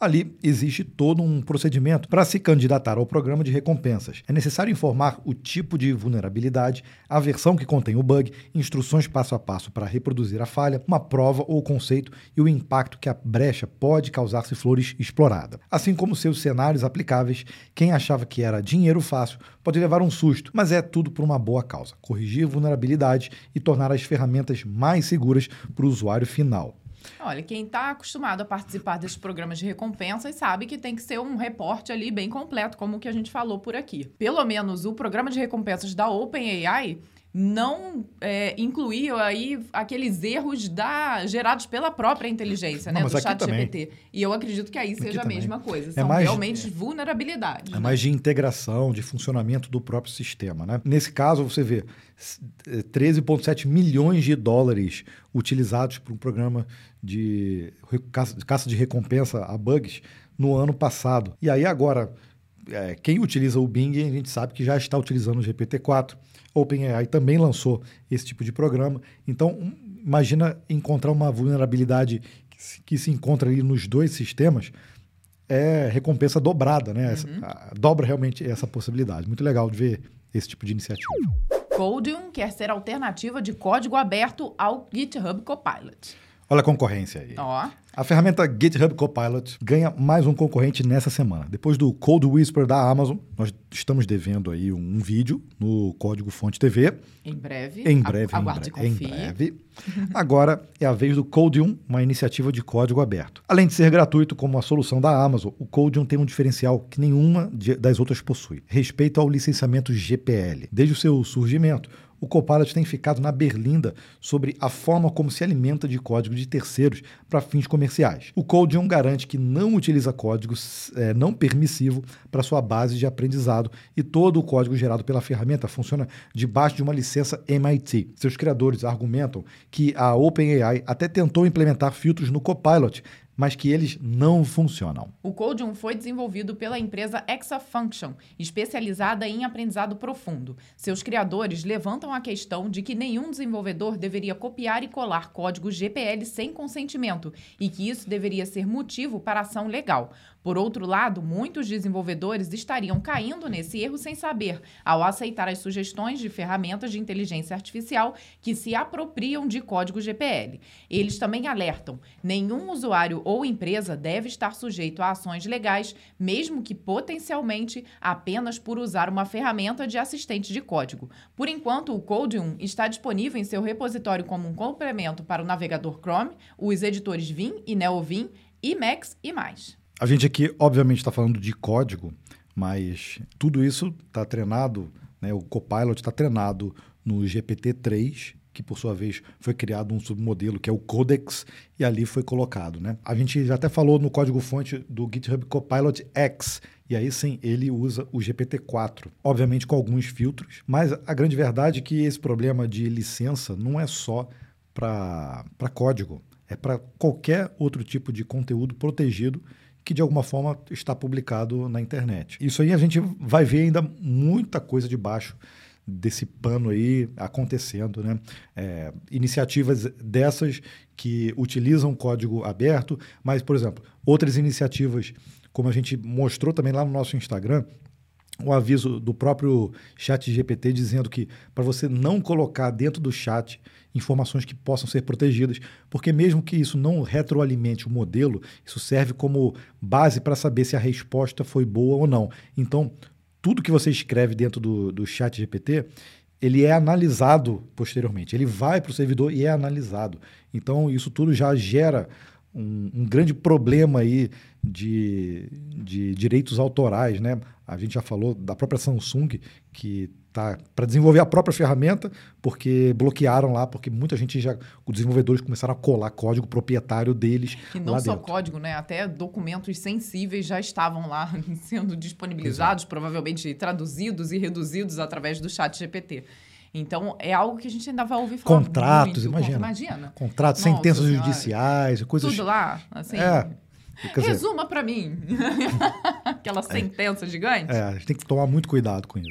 [SPEAKER 2] Ali existe todo um procedimento para se candidatar ao programa de recompensas. É necessário informar o tipo de vulnerabilidade, a versão que contém o bug, instruções passo a passo para reproduzir a falha, uma prova ou conceito e o impacto que a brecha pode causar se for explorada. Assim como seus cenários aplicáveis, quem achava que era dinheiro fácil pode levar um susto, mas é tudo por uma boa causa: corrigir vulnerabilidades e tornar as ferramentas mais seguras para o usuário final.
[SPEAKER 1] Olha, quem está acostumado a participar desses programas de recompensas sabe que tem que ser um reporte ali bem completo, como o que a gente falou por aqui. Pelo menos o programa de recompensas da OpenAI não é, incluía aí aqueles erros da, gerados pela própria inteligência, não, né, do chat GPT. E eu acredito que aí aqui seja também. a mesma coisa. É São mais, realmente é, vulnerabilidades.
[SPEAKER 2] É né? mais de integração, de funcionamento do próprio sistema. Né? Nesse caso, você vê 13,7 milhões de dólares utilizados para um programa de caça de recompensa a bugs no ano passado. E aí agora, é, quem utiliza o Bing, a gente sabe que já está utilizando o GPT-4 OpenAI também lançou esse tipo de programa. Então, imagina encontrar uma vulnerabilidade que se, que se encontra ali nos dois sistemas, é recompensa dobrada, né? Uhum. Essa, dobra realmente essa possibilidade. Muito legal de ver esse tipo de iniciativa.
[SPEAKER 1] Codium quer ser alternativa de código aberto ao GitHub Copilot.
[SPEAKER 2] Olha a concorrência aí.
[SPEAKER 1] Ó.
[SPEAKER 2] A ferramenta GitHub Copilot ganha mais um concorrente nessa semana. Depois do Code Whisper da Amazon, nós estamos devendo aí um, vídeo no Código Fonte TV.
[SPEAKER 1] Em breve.
[SPEAKER 2] Em breve.
[SPEAKER 1] Aguarde
[SPEAKER 2] em, breve, em breve. Agora é a vez do Codium, uma iniciativa de código aberto. Além de ser gratuito como a solução da Amazon, o Codium tem um diferencial que nenhuma das outras possui. Respeito ao licenciamento GPL. Desde o seu surgimento, o Copilot tem ficado na berlinda sobre a forma como se alimenta de código de terceiros para fins comerciais. O Codium garante que não utiliza código é, não permissivo para sua base de aprendizado e todo o código gerado pela ferramenta funciona debaixo de uma licença MIT. Seus criadores argumentam que a OpenAI até tentou implementar filtros no Copilot, mas que eles não funcionam.
[SPEAKER 1] O Codium foi desenvolvido pela empresa Exafunction, especializada em aprendizado profundo. Seus criadores levantam a questão de que nenhum desenvolvedor deveria copiar e colar código GPL sem consentimento e que isso deveria ser motivo para ação legal. Por outro lado, muitos desenvolvedores estariam caindo nesse erro sem saber, ao aceitar as sugestões de ferramentas de inteligência artificial que se apropriam de código GPL. Eles também alertam: nenhum usuário ou empresa deve estar sujeito a ações legais, mesmo que potencialmente apenas por usar uma ferramenta de assistente de código. Por enquanto, o Codium está disponível em seu repositório como um complemento para o navegador Chrome, os editores Vim e NeoVim, Emacs e mais.
[SPEAKER 2] A gente aqui, obviamente, está falando de código, mas tudo isso está treinado, né? o Copilot está treinado no GPT-3, que por sua vez foi criado um submodelo que é o Codex, e ali foi colocado. Né? A gente já até falou no código-fonte do GitHub Copilot X, e aí sim ele usa o GPT-4, obviamente com alguns filtros, mas a grande verdade é que esse problema de licença não é só para código, é para qualquer outro tipo de conteúdo protegido que de alguma forma está publicado na internet. Isso aí a gente vai ver ainda muita coisa debaixo desse pano aí acontecendo, né? É, iniciativas dessas que utilizam código aberto, mas, por exemplo, outras iniciativas, como a gente mostrou também lá no nosso Instagram, o aviso do próprio chat GPT dizendo que para você não colocar dentro do chat informações que possam ser protegidas, porque mesmo que isso não retroalimente o modelo, isso serve como base para saber se a resposta foi boa ou não. Então, tudo que você escreve dentro do, do chat GPT, ele é analisado posteriormente. Ele vai para o servidor e é analisado. Então, isso tudo já gera um, um, grande problema aí de, de direitos autorais, né? A gente já falou da própria Samsung, que tá para desenvolver a própria ferramenta, porque bloquearam lá, porque muita gente já, os desenvolvedores começaram a colar código proprietário deles.
[SPEAKER 1] E não só
[SPEAKER 2] dentro.
[SPEAKER 1] código, né? Até documentos sensíveis já estavam lá sendo disponibilizados, Exato. provavelmente traduzidos e reduzidos através do chat GPT. Então, é algo que a gente ainda vai ouvir falar
[SPEAKER 2] Contratos,
[SPEAKER 1] muito.
[SPEAKER 2] imagina.
[SPEAKER 1] imagina.
[SPEAKER 2] Contratos, Nossa, sentenças senhora. judiciais, coisas...
[SPEAKER 1] Tudo lá, assim...
[SPEAKER 2] É.
[SPEAKER 1] Resuma para mim. Aquela sentença é, gigante.
[SPEAKER 2] É, a gente tem que tomar muito cuidado com isso.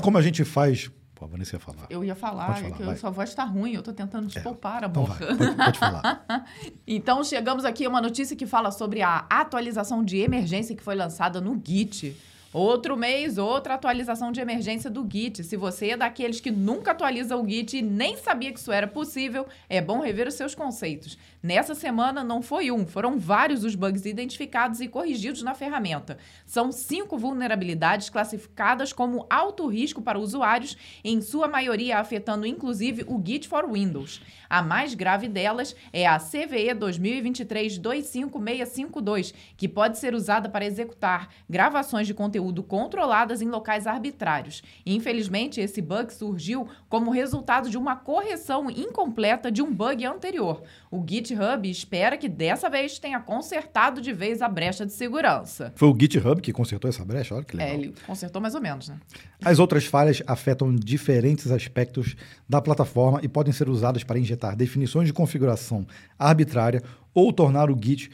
[SPEAKER 2] Como a gente faz Pô, a Vanessa ia falar.
[SPEAKER 1] Eu ia falar, falar que vai. sua voz está ruim, eu estou tentando te é. poupar,
[SPEAKER 2] amor. Então vai, pode, pode falar.
[SPEAKER 1] então, chegamos aqui a uma notícia que fala sobre a atualização de emergência que foi lançada no Git. Outro mês, outra atualização de emergência do Git. Se você é daqueles que nunca atualiza o Git e nem sabia que isso era possível, é bom rever os seus conceitos. Nessa semana não foi um, foram vários os bugs identificados e corrigidos na ferramenta. São cinco vulnerabilidades classificadas como alto risco para usuários, em sua maioria afetando inclusive o Git for Windows. A mais grave delas é a CVE 2023-25652, que pode ser usada para executar gravações de conteúdo controladas em locais arbitrários. Infelizmente, esse bug surgiu como resultado de uma correção incompleta de um bug anterior. O GitHub espera que dessa vez tenha consertado de vez a brecha de segurança.
[SPEAKER 2] Foi o GitHub que consertou essa brecha? Olha que legal.
[SPEAKER 1] É, ele consertou mais ou menos, né?
[SPEAKER 2] As outras falhas afetam diferentes aspectos da plataforma e podem ser usadas para injetar definições de configuração arbitrária ou tornar o Git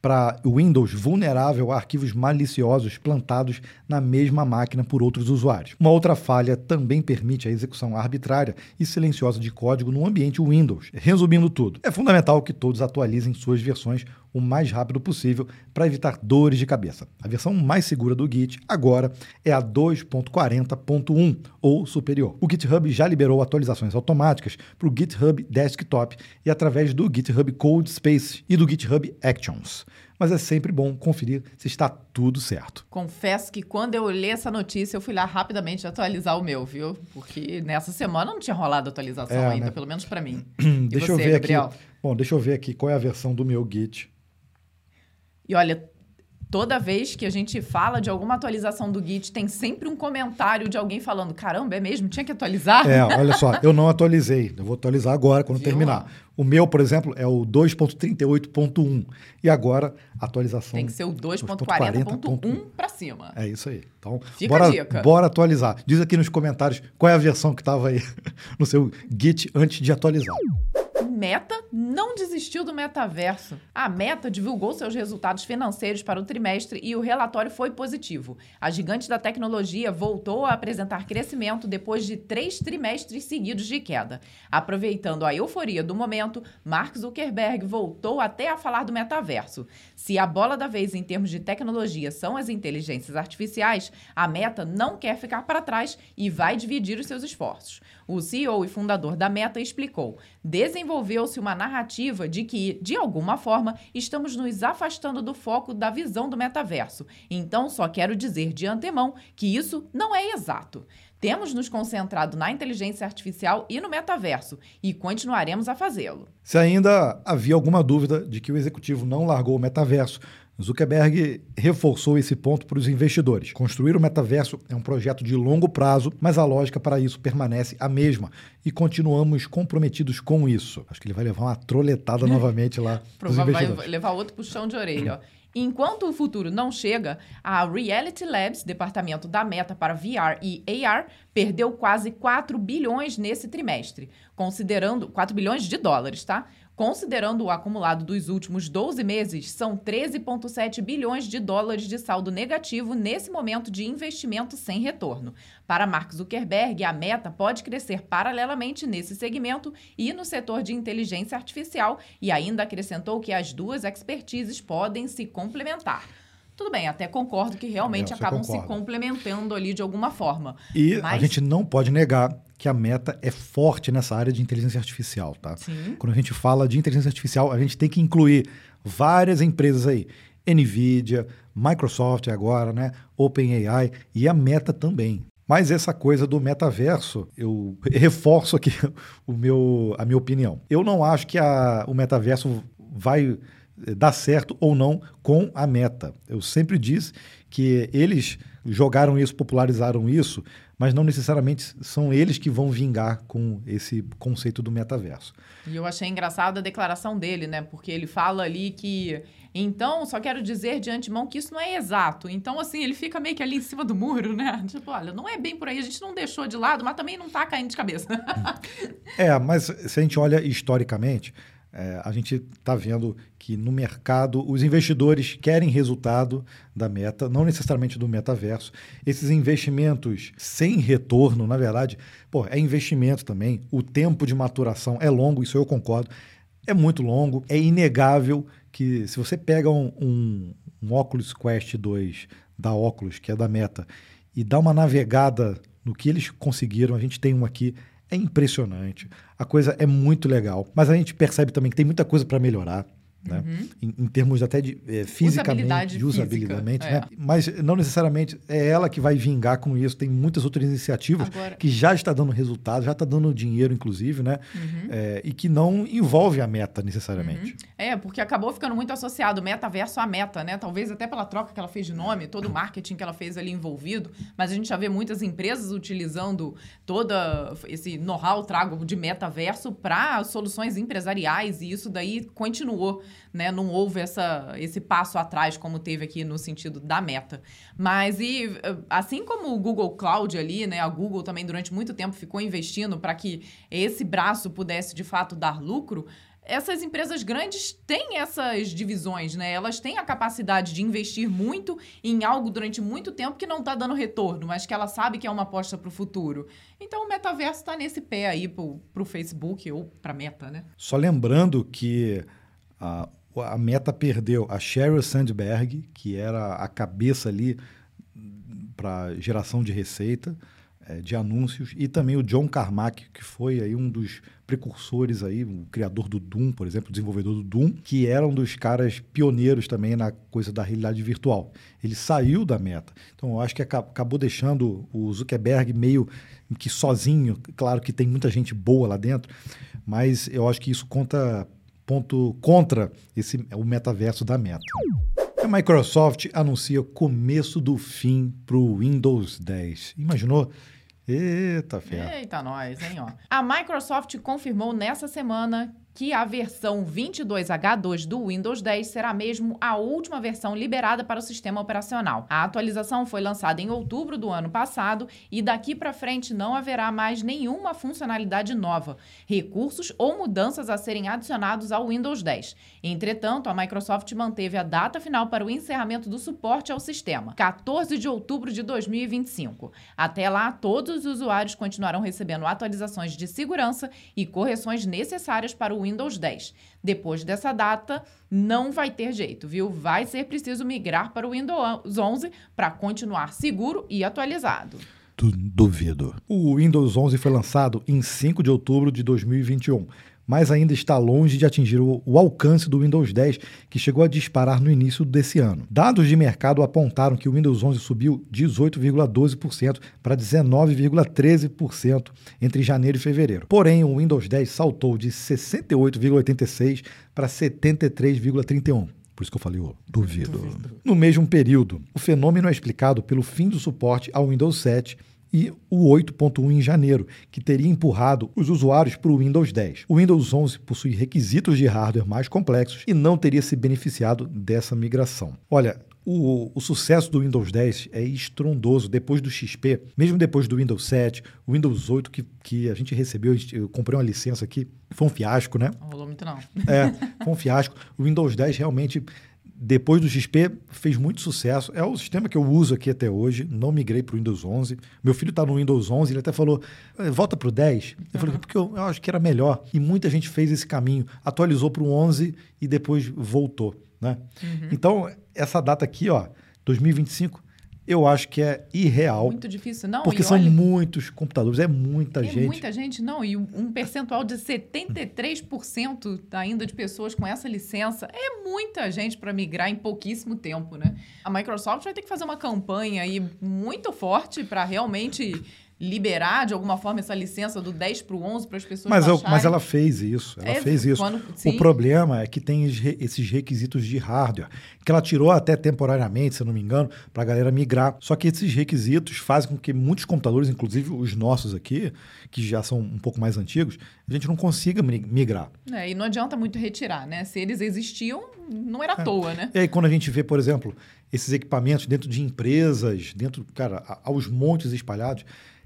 [SPEAKER 2] para Windows vulnerável a arquivos maliciosos plantados na mesma máquina por outros usuários. Uma outra falha também permite a execução arbitrária e silenciosa de código no ambiente Windows. Resumindo tudo, é fundamental que todos atualizem suas versões o mais rápido possível para evitar dores de cabeça. A versão mais segura do Git agora é a 2.40.1 ou superior. O GitHub já liberou atualizações automáticas para o GitHub Desktop e através do GitHub Code Space e do GitHub Actions mas é sempre bom conferir se está tudo certo.
[SPEAKER 1] Confesso que quando eu olhei essa notícia, eu fui lá rapidamente atualizar o meu, viu? Porque nessa semana não tinha rolado atualização é, ainda, né? pelo menos para mim.
[SPEAKER 2] deixa você, eu ver Gabriel? aqui. Bom, deixa eu ver aqui qual é a versão do meu Git.
[SPEAKER 1] E olha, toda vez que a gente fala de alguma atualização do Git, tem sempre um comentário de alguém falando: caramba, é mesmo? Tinha que atualizar?
[SPEAKER 2] É, olha só, eu não atualizei. Eu vou atualizar agora, quando Viu? terminar. O meu, por exemplo, é o 2.38.1. E agora, atualização.
[SPEAKER 1] Tem que ser o 2.40.1 para cima.
[SPEAKER 2] É isso aí. Então,
[SPEAKER 1] Fica
[SPEAKER 2] bora, bora atualizar. Diz aqui nos comentários qual é a versão que estava aí no seu Git antes de atualizar.
[SPEAKER 1] Meta não desistiu do metaverso. A Meta divulgou seus resultados financeiros para o trimestre e o relatório foi positivo. A gigante da tecnologia voltou a apresentar crescimento depois de três trimestres seguidos de queda. Aproveitando a euforia do momento, Mark Zuckerberg voltou até a falar do metaverso. Se a bola da vez em termos de tecnologia são as inteligências artificiais, a Meta não quer ficar para trás e vai dividir os seus esforços. O CEO e fundador da Meta explicou: desenvolveu-se uma narrativa de que, de alguma forma, estamos nos afastando do foco da visão do metaverso. Então, só quero dizer de antemão que isso não é exato. Temos nos concentrado na inteligência artificial e no metaverso e continuaremos a fazê-lo.
[SPEAKER 2] Se ainda havia alguma dúvida de que o executivo não largou o metaverso, Zuckerberg reforçou esse ponto para os investidores. Construir o metaverso é um projeto de longo prazo, mas a lógica para isso permanece a mesma e continuamos comprometidos com isso. Acho que ele vai levar uma troletada novamente lá.
[SPEAKER 1] Provavelmente vai levar outro puxão de orelha. Ó. Enquanto o futuro não chega, a Reality Labs, departamento da Meta para VR e AR, perdeu quase 4 bilhões nesse trimestre, considerando 4 bilhões de dólares, tá? Considerando o acumulado dos últimos 12 meses, são 13,7 bilhões de dólares de saldo negativo nesse momento de investimento sem retorno. Para Mark Zuckerberg, a meta pode crescer paralelamente nesse segmento e no setor de inteligência artificial, e ainda acrescentou que as duas expertises podem se complementar. Tudo bem, até concordo que realmente acabam se complementando ali de alguma forma.
[SPEAKER 2] E mas... a gente não pode negar que a Meta é forte nessa área de inteligência artificial, tá?
[SPEAKER 1] Sim.
[SPEAKER 2] Quando a gente fala de inteligência artificial, a gente tem que incluir várias empresas aí. Nvidia, Microsoft agora, né? OpenAI e a Meta também. Mas essa coisa do metaverso, eu reforço aqui o meu, a minha opinião. Eu não acho que a, o metaverso vai dar certo ou não com a meta. Eu sempre disse que eles jogaram isso, popularizaram isso, mas não necessariamente são eles que vão vingar com esse conceito do metaverso.
[SPEAKER 1] E eu achei engraçado a declaração dele, né? Porque ele fala ali que então, só quero dizer de antemão que isso não é exato. Então, assim, ele fica meio que ali em cima do muro, né? Tipo, olha, não é bem por aí, a gente não deixou de lado, mas também não tá caindo de cabeça.
[SPEAKER 2] é, mas se a gente olha historicamente, é, a gente está vendo que no mercado os investidores querem resultado da meta, não necessariamente do metaverso. Esses investimentos sem retorno, na verdade, pô, é investimento também. O tempo de maturação é longo, isso eu concordo. É muito longo. É inegável que se você pega um, um, um Oculus Quest 2 da Oculus, que é da Meta, e dá uma navegada no que eles conseguiram, a gente tem um aqui é impressionante. A coisa é muito legal. Mas a gente percebe também que tem muita coisa para melhorar. Né? Uhum. Em, em, termos até de é, fisicamente, de usabilidade, é. né? mas não necessariamente é ela que vai vingar com isso. Tem muitas outras iniciativas Agora... que já está dando resultado, já está dando dinheiro, inclusive, né? Uhum. É, e que não envolve a meta necessariamente. Uhum.
[SPEAKER 1] É, porque acabou ficando muito associado metaverso à meta, né? Talvez até pela troca que ela fez de nome, todo o marketing que ela fez ali envolvido, mas a gente já vê muitas empresas utilizando todo esse know-how trago de metaverso para soluções empresariais e isso daí continuou né? Não houve essa, esse passo atrás como teve aqui no sentido da meta. Mas e assim como o Google Cloud ali, né? A Google também durante muito tempo ficou investindo para que esse braço pudesse de fato dar lucro essas empresas grandes têm essas divisões, né? Elas têm a capacidade de investir muito em algo durante muito tempo que não está dando retorno, mas que ela sabe que é uma aposta para o futuro. Então o metaverso está nesse pé aí para o Facebook ou para a Meta, né?
[SPEAKER 2] Só lembrando que a, a Meta perdeu a Sheryl Sandberg, que era a cabeça ali para geração de receita, é, de anúncios, e também o John Carmack, que foi aí um dos precursores aí, o criador do Doom, por exemplo, desenvolvedor do Doom, que era um dos caras pioneiros também na coisa da realidade virtual. Ele saiu da Meta. Então, eu acho que acabou deixando o Zuckerberg meio que sozinho. Claro que tem muita gente boa lá dentro, mas eu acho que isso conta ponto contra esse, o metaverso da Meta. A Microsoft anuncia começo do fim para o Windows 10. Imaginou? Eita, fé.
[SPEAKER 1] Eita, nós, hein, ó. A Microsoft confirmou nessa semana que a versão 22H2 do Windows 10 será mesmo a última versão liberada para o sistema operacional. A atualização foi lançada em outubro do ano passado e daqui para frente não haverá mais nenhuma funcionalidade nova, recursos ou mudanças a serem adicionados ao Windows 10. Entretanto, a Microsoft manteve a data final para o encerramento do suporte ao sistema, 14 de outubro de 2025. Até lá, todos os usuários continuarão recebendo atualizações de segurança e correções necessárias para o Windows 10. Depois dessa data, não vai ter jeito, viu? Vai ser preciso migrar para o Windows 11 para continuar seguro e atualizado.
[SPEAKER 2] Duvido. O Windows 11 foi lançado em 5 de outubro de 2021 mas ainda está longe de atingir o, o, alcance do Windows 10, que chegou a disparar no início desse ano. Dados de mercado apontaram que o Windows 11 subiu 18,12% para 19,13% entre janeiro e fevereiro. Porém, o Windows 10 saltou de 68,86% para 73,31%. Por isso que eu falei, oh, duvido. duvido. No mesmo período, o fenômeno é explicado pelo fim do suporte ao Windows 7 e o 8.1 em janeiro, que teria empurrado os usuários para o Windows 10. O Windows 11 possui requisitos de hardware mais complexos e não teria se beneficiado dessa migração. Olha, o, o, sucesso do Windows 10 é estrondoso depois do XP, mesmo depois do Windows 7, o Windows 8 que, que a gente recebeu, eu comprei uma licença aqui, foi um fiasco, né?
[SPEAKER 1] Não rolou muito não.
[SPEAKER 2] É, foi um fiasco. O Windows 10 realmente, depois do XP, fez muito sucesso. É o sistema que eu uso aqui até hoje, não migrei para o Windows 11. Meu filho está no Windows 11, ele até falou, eh, volta para o 10. Eu falei, porque eu, eu acho que era melhor. E muita gente fez esse caminho, atualizou para o 11 e depois voltou. Né? Uhum. Então, essa data aqui, ó, 2025, eu acho que é irreal.
[SPEAKER 1] Muito difícil, não.
[SPEAKER 2] Porque são olha, muitos computadores, é muita
[SPEAKER 1] é
[SPEAKER 2] gente.
[SPEAKER 1] muita gente, não. E um percentual de 73% ainda de pessoas com essa licença é muita gente para migrar em pouquíssimo tempo, né? A Microsoft vai ter que fazer uma campanha aí muito forte para realmente liberar de alguma forma essa licença do 10 para o 11 para as pessoas
[SPEAKER 2] mas,
[SPEAKER 1] baixarem.
[SPEAKER 2] mas ela fez isso, ela é, fez isso. Quando, o problema é que tem esses requisitos de hardware, que ela tirou até temporariamente, se eu não me engano, para a galera migrar. Só que esses requisitos fazem com que muitos computadores, inclusive os nossos aqui, que já são um pouco mais antigos, a gente não consiga migrar.
[SPEAKER 1] É, e não adianta muito retirar, né? Se eles existiam, não era à é. toa, né?
[SPEAKER 2] E aí quando a gente vê, por exemplo, esses equipamentos dentro de empresas, dentro, cara, aos montes espalhados,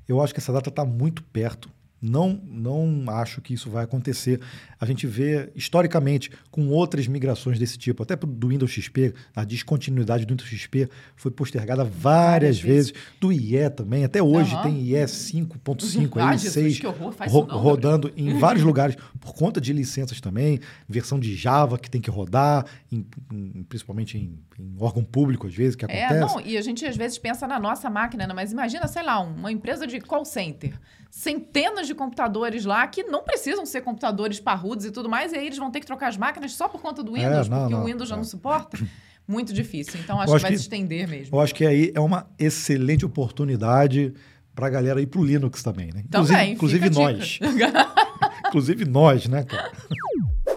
[SPEAKER 2] eu acho que essa data está muito perto. Não, não acho que isso vai acontecer. A gente vê historicamente com outras migrações desse tipo, até do Windows XP, a descontinuidade do Windows XP foi postergada várias, várias vezes. vezes. Do IE também, até hoje uhum. tem IE 5.5, aí 6 ro rodando em vários lugares por conta de licenças também, versão de Java que tem que rodar, em, em, principalmente em, em, órgão público às vezes que é, acontece. É, não,
[SPEAKER 1] e a gente às vezes pensa na nossa máquina, né? mas imagina, sei lá, uma empresa de call center centenas de computadores lá que não precisam ser computadores parrudos e tudo mais, e aí eles vão ter que trocar as máquinas só por conta do é, Windows, é, não, porque não, o Windows já não suporta. Muito difícil. Então acho, acho que vai que, se estender mesmo.
[SPEAKER 2] Eu acho que aí é uma excelente oportunidade para a galera ir para o Linux também, né?
[SPEAKER 1] Também,
[SPEAKER 2] inclusive, nós. inclusive nós, né, cara?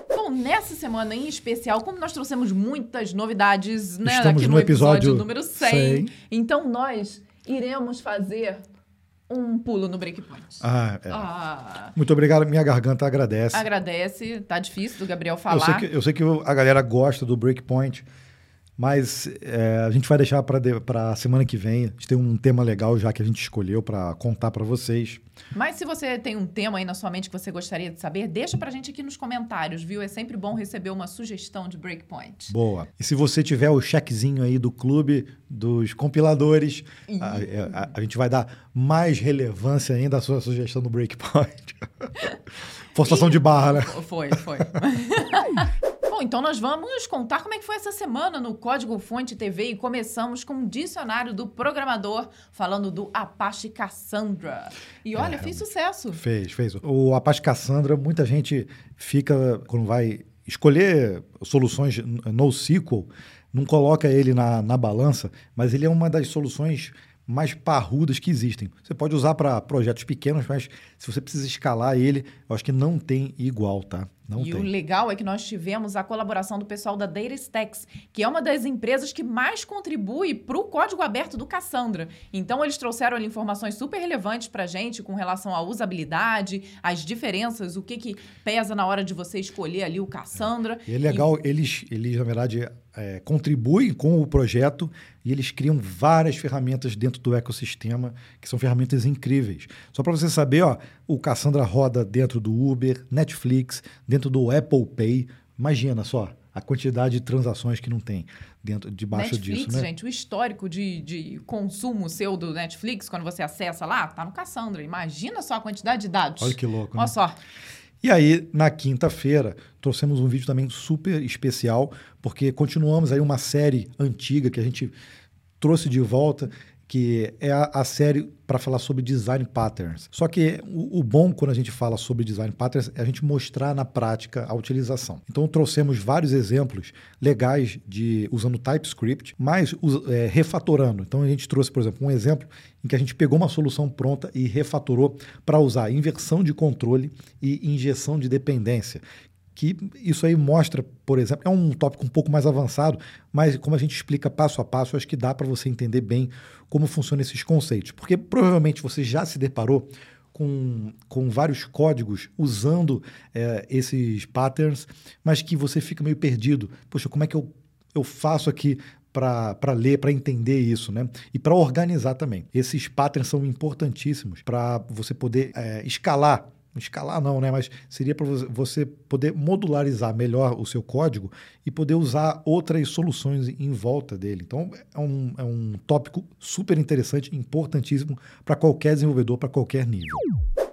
[SPEAKER 1] Bom, nessa semana em especial, como nós trouxemos muitas novidades, né,
[SPEAKER 2] Estamos aqui no, no episódio,
[SPEAKER 1] episódio número 100, 100, então nós iremos fazer um pulo no breakpoint.
[SPEAKER 2] Ah, é. ah, Muito obrigado. Minha garganta agradece.
[SPEAKER 1] Agradece. Tá difícil do Gabriel falar.
[SPEAKER 2] Eu sei que, eu sei que a galera gosta do breakpoint. Mas é, a gente vai deixar para a semana que vem. A gente tem um tema legal já que a gente escolheu para contar para vocês.
[SPEAKER 1] Mas se você tem um tema aí na sua mente que você gostaria de saber, deixa para a gente aqui nos comentários, viu? É sempre bom receber uma sugestão de breakpoint.
[SPEAKER 2] Boa. E se você tiver o checkzinho aí do clube dos compiladores, a, é, a, a, gente vai dar mais relevância ainda à sua sugestão do breakpoint. Forçação e... de barra, né?
[SPEAKER 1] Foi, foi. Bom, então nós vamos contar como é que foi essa semana no Código Fonte TV e começamos com um dicionário do programador falando do Apache Cassandra. E olha, é, fez sucesso.
[SPEAKER 2] Fez, fez. O Apache Cassandra, muita gente fica, quando vai escolher soluções NoSQL, não coloca ele na, na balança, mas ele é uma das soluções mais parrudas que existem. Você pode usar para projetos pequenos, mas se você precisa escalar ele, eu acho que não tem igual, tá? Não
[SPEAKER 1] e
[SPEAKER 2] tem.
[SPEAKER 1] o legal é que nós tivemos a colaboração do pessoal da DataStax, que é uma das empresas que mais contribui para o código aberto do Cassandra. Então, eles trouxeram ali informações super relevantes para a gente com relação à usabilidade, as diferenças, o que, que pesa na hora de você escolher ali o Cassandra.
[SPEAKER 2] E é legal, e... eles, eles, na verdade, é, contribuem com o projeto e eles criam várias ferramentas dentro do ecossistema, que são ferramentas incríveis. Só para você saber, ó, o Cassandra roda dentro do Uber, Netflix, dentro do Apple Pay. Imagina só a quantidade de transações que não tem dentro debaixo
[SPEAKER 1] Netflix,
[SPEAKER 2] disso, né?
[SPEAKER 1] gente, o histórico de, de consumo seu do Netflix, quando você acessa lá, tá no Cassandra. Imagina só a quantidade de dados.
[SPEAKER 2] Olha que louco,
[SPEAKER 1] Olha
[SPEAKER 2] né?
[SPEAKER 1] só.
[SPEAKER 2] E aí, na quinta-feira, trouxemos um vídeo também super especial, porque continuamos aí uma série antiga que a gente trouxe de volta que é a, a série para falar sobre design patterns. Só que o, o, bom quando a gente fala sobre design patterns é a gente mostrar na prática a utilização. Então trouxemos vários exemplos legais de usando TypeScript, mas é, refatorando. Então a gente trouxe, por exemplo, um exemplo em que a gente pegou uma solução pronta e refatorou para usar inversão de controle e injeção de dependência que isso aí mostra, por exemplo, é um tópico um pouco mais avançado, mas como a gente explica passo a passo, acho que dá para você entender bem como funcionam esses conceitos. Porque provavelmente você já se deparou com, com vários códigos usando é, esses patterns, mas que você fica meio perdido. Poxa, como é que eu, eu faço aqui para ler, para entender isso, né? E para organizar também. Esses patterns são importantíssimos para você poder é, escalar escalar não, né? Mas seria para você poder modularizar melhor o seu código e poder usar outras soluções em volta dele. Então, é um, é um tópico super interessante, importantíssimo para qualquer desenvolvedor, para qualquer nível.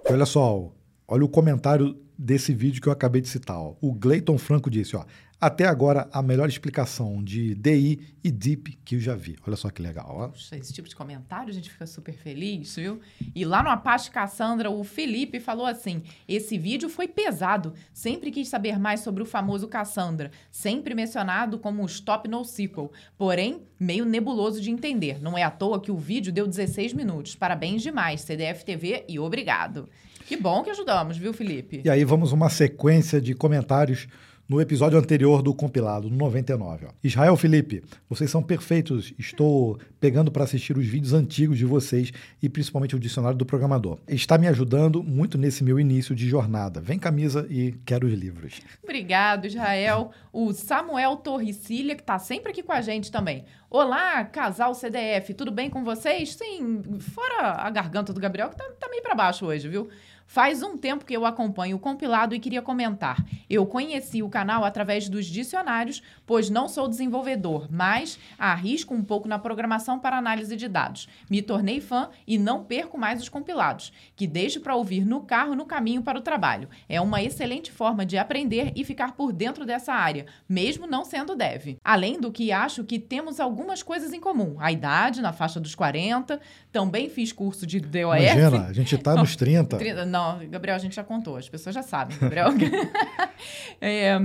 [SPEAKER 2] E olha só, olha o comentário desse vídeo que eu acabei de citar. Ó. O Gleiton Franco disse, ó, até agora, a melhor explicação de DI e DIP que eu já vi. Olha só que legal. Ó.
[SPEAKER 1] Esse tipo de comentário a gente fica super feliz, viu? E lá no Apache Cassandra, o Felipe falou assim: esse vídeo foi pesado. Sempre quis saber mais sobre o famoso Cassandra, sempre mencionado como o Stop NoSQL, porém meio nebuloso de entender. Não é à toa que o vídeo deu 16 minutos. Parabéns demais, CDF TV, e obrigado. Que bom que ajudamos, viu, Felipe?
[SPEAKER 2] E aí vamos uma sequência de comentários no episódio anterior do compilado, no 99. Ó. Israel Felipe, vocês são perfeitos. Estou pegando para assistir os vídeos antigos de vocês e principalmente o dicionário do programador. Está me ajudando muito nesse meu início de jornada. Vem camisa e quero os livros.
[SPEAKER 1] Obrigado, Israel. O Samuel Torricilha, que está sempre aqui com a gente também. Olá, casal CDF, tudo bem com vocês? Sim, fora a garganta do Gabriel, que tá, tá meio para baixo hoje, viu? Faz um tempo que eu acompanho o compilado e queria comentar. Eu conheci o canal através dos dicionários, pois não sou desenvolvedor, mas arrisco um pouco na programação para análise de dados. Me tornei fã e não perco mais os compilados, que deixo para ouvir no carro no caminho para o trabalho. É uma excelente forma de aprender e ficar por dentro dessa área, mesmo não sendo dev. Além do que acho que temos algumas coisas em comum. A idade, na faixa dos 40, também fiz curso de DOS.
[SPEAKER 2] Imagina, a gente está nos 30.
[SPEAKER 1] 30 não, Gabriel, a gente já contou, as pessoas já sabem, Gabriel. é,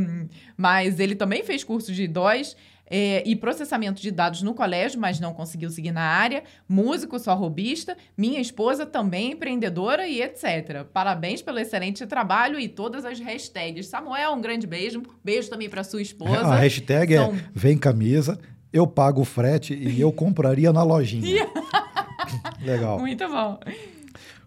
[SPEAKER 1] mas ele também fez curso de DOS. É, e processamento de dados no colégio, mas não conseguiu seguir na área. Músico, só robista. Minha esposa também empreendedora e etc. Parabéns pelo excelente trabalho e todas as hashtags. Samuel, um grande beijo. Beijo também para sua esposa.
[SPEAKER 2] A hashtag São... é vem camisa, eu pago o frete e eu compraria na lojinha. Legal.
[SPEAKER 1] Muito bom.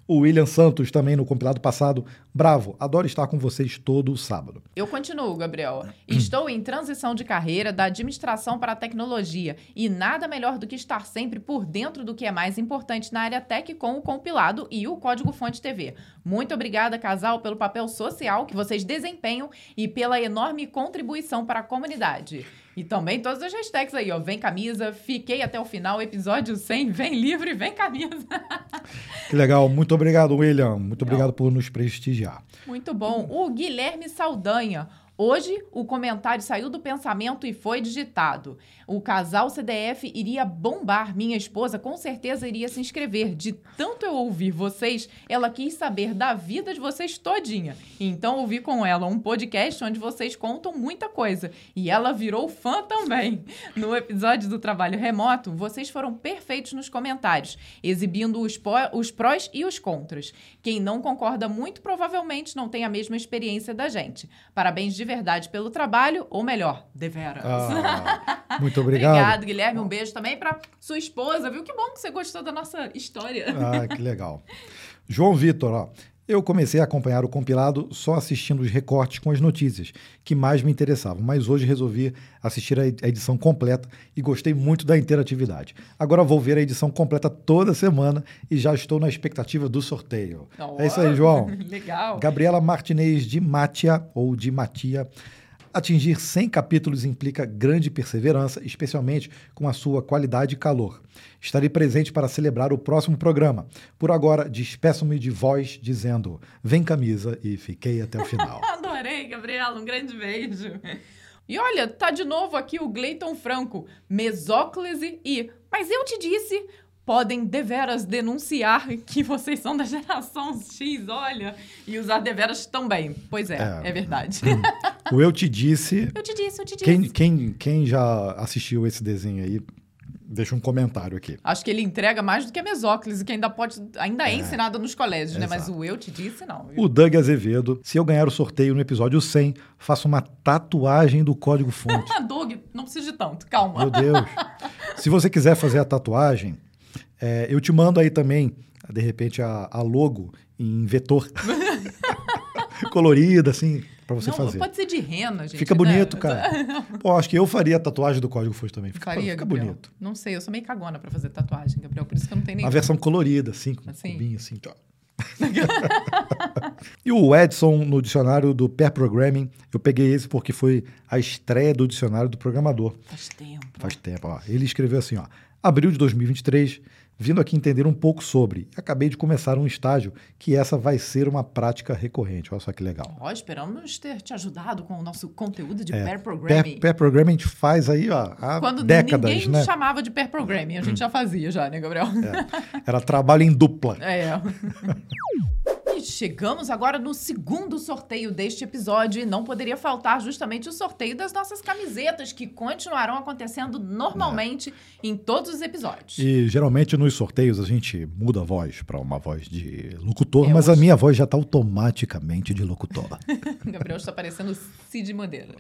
[SPEAKER 2] O William Santos, também no compilado passado. Bravo, adoro estar com vocês todo sábado.
[SPEAKER 1] Eu continuo, Gabriel. Estou em transição de carreira da administração para a tecnologia e nada melhor do que estar sempre por dentro do que é mais importante na área tech com o compilado e o Código Fonte TV. Muito obrigada, casal, pelo papel social que vocês desempenham e pela enorme contribuição para a comunidade. E também todas as hashtags aí, ó. Vem camisa, fiquei até o final, episódio 100, vem livre, vem camisa.
[SPEAKER 2] Que legal. Muito obrigado, William. Muito obrigado por nos prestigiar.
[SPEAKER 1] Muito bom. O Guilherme Saldanha. Hoje, o comentário saiu do pensamento e foi digitado. O casal CDF iria bombar. Minha esposa com certeza iria se inscrever. De tanto eu ouvir vocês, ela quis saber da vida de vocês todinha. Então ouvi com ela um podcast onde vocês contam muita coisa. E ela virou fã também. No episódio do trabalho remoto, vocês foram perfeitos nos comentários, exibindo os, os prós e os contras. Quem não concorda muito provavelmente não tem a mesma experiência da gente. Parabéns de verdade pelo trabalho, ou melhor, deveras.
[SPEAKER 2] Ah, muito obrigado.
[SPEAKER 1] Obrigado, Guilherme. Um beijo também para sua esposa, viu? Que bom que você gostou da nossa história.
[SPEAKER 2] Ah, que legal. João Vitor, ó. Eu comecei a acompanhar o compilado só assistindo os recortes com as notícias, que mais me interessavam, mas hoje resolvi assistir a edição completa e gostei muito da interatividade. Agora vou ver a edição completa toda semana e já estou na expectativa do sorteio. Oh, é isso aí, João.
[SPEAKER 1] Legal.
[SPEAKER 2] Gabriela Martinez de Matia, ou de Matia. Atingir 100 capítulos implica grande perseverança, especialmente com a sua qualidade e calor. Estarei presente para celebrar o próximo programa. Por agora, despeço-me de voz dizendo: vem camisa e fiquei até o final.
[SPEAKER 1] Adorei, Gabriela. Um grande beijo. E olha, tá de novo aqui o Gleiton Franco, mesóclise e. Mas eu te disse, podem deveras denunciar que vocês são da geração X, olha, e usar deveras também. Pois é, é, é verdade.
[SPEAKER 2] O Eu Te Disse...
[SPEAKER 1] Eu Te Disse, Eu Te Disse.
[SPEAKER 2] Quem, quem, quem já assistiu esse desenho aí deixa um comentário aqui.
[SPEAKER 1] Acho que ele entrega mais do que a mesóclise, que ainda pode, ainda é, ensinada nos colégios, né? Mas o eu te disse, não. viu?
[SPEAKER 2] O Doug Azevedo, se eu ganhar o sorteio no episódio 100, faço uma tatuagem do código fonte.
[SPEAKER 1] Doug, não precisa de tanto, calma.
[SPEAKER 2] Meu Deus. Se você quiser fazer a tatuagem, é, eu te mando aí também, de repente, a, a logo em vetor. Colorida, assim, pra você
[SPEAKER 1] não,
[SPEAKER 2] fazer.
[SPEAKER 1] pode ser de rena, gente.
[SPEAKER 2] Fica
[SPEAKER 1] né?
[SPEAKER 2] bonito, cara. Pô, acho que eu faria a tatuagem do código fonte também. Fica,
[SPEAKER 1] Faria,
[SPEAKER 2] fica
[SPEAKER 1] Gabriel?
[SPEAKER 2] bonito.
[SPEAKER 1] Não sei, eu sou meio cagona pra fazer tatuagem, Gabriel, por isso que eu não tenho nem.
[SPEAKER 2] A versão colorida, assim, com
[SPEAKER 1] Assim?
[SPEAKER 2] cubinho, assim, ó. e o Edson, no dicionário do Pair Programming, eu peguei esse porque foi a estreia do dicionário do programador.
[SPEAKER 1] Faz tempo.
[SPEAKER 2] Faz tempo, ó. Ele escreveu assim, ó. Abril de 2023, vindo aqui entender um pouco sobre. Acabei de começar um estágio que essa vai ser uma prática recorrente. Olha só que legal.
[SPEAKER 1] Ó, esperamos ter te ajudado com o nosso conteúdo de
[SPEAKER 2] É,
[SPEAKER 1] pair
[SPEAKER 2] Pair,
[SPEAKER 1] programming.
[SPEAKER 2] pair Programming a gente faz aí, ó, há
[SPEAKER 1] Quando
[SPEAKER 2] décadas,
[SPEAKER 1] ninguém
[SPEAKER 2] né?
[SPEAKER 1] chamava de pair programming, a gente já fazia já, né, Gabriel?
[SPEAKER 2] Era trabalho em dupla.
[SPEAKER 1] É. Chegamos agora no segundo sorteio deste episódio e não poderia faltar justamente o sorteio das nossas camisetas que continuarão acontecendo normalmente em todos os episódios.
[SPEAKER 2] E geralmente nos sorteios a gente muda a voz para uma voz de locutor,
[SPEAKER 1] É,
[SPEAKER 2] mas a
[SPEAKER 1] hoje-
[SPEAKER 2] minha voz já está automaticamente de locutor.
[SPEAKER 1] Gabriel está parecendo Cid Madeira.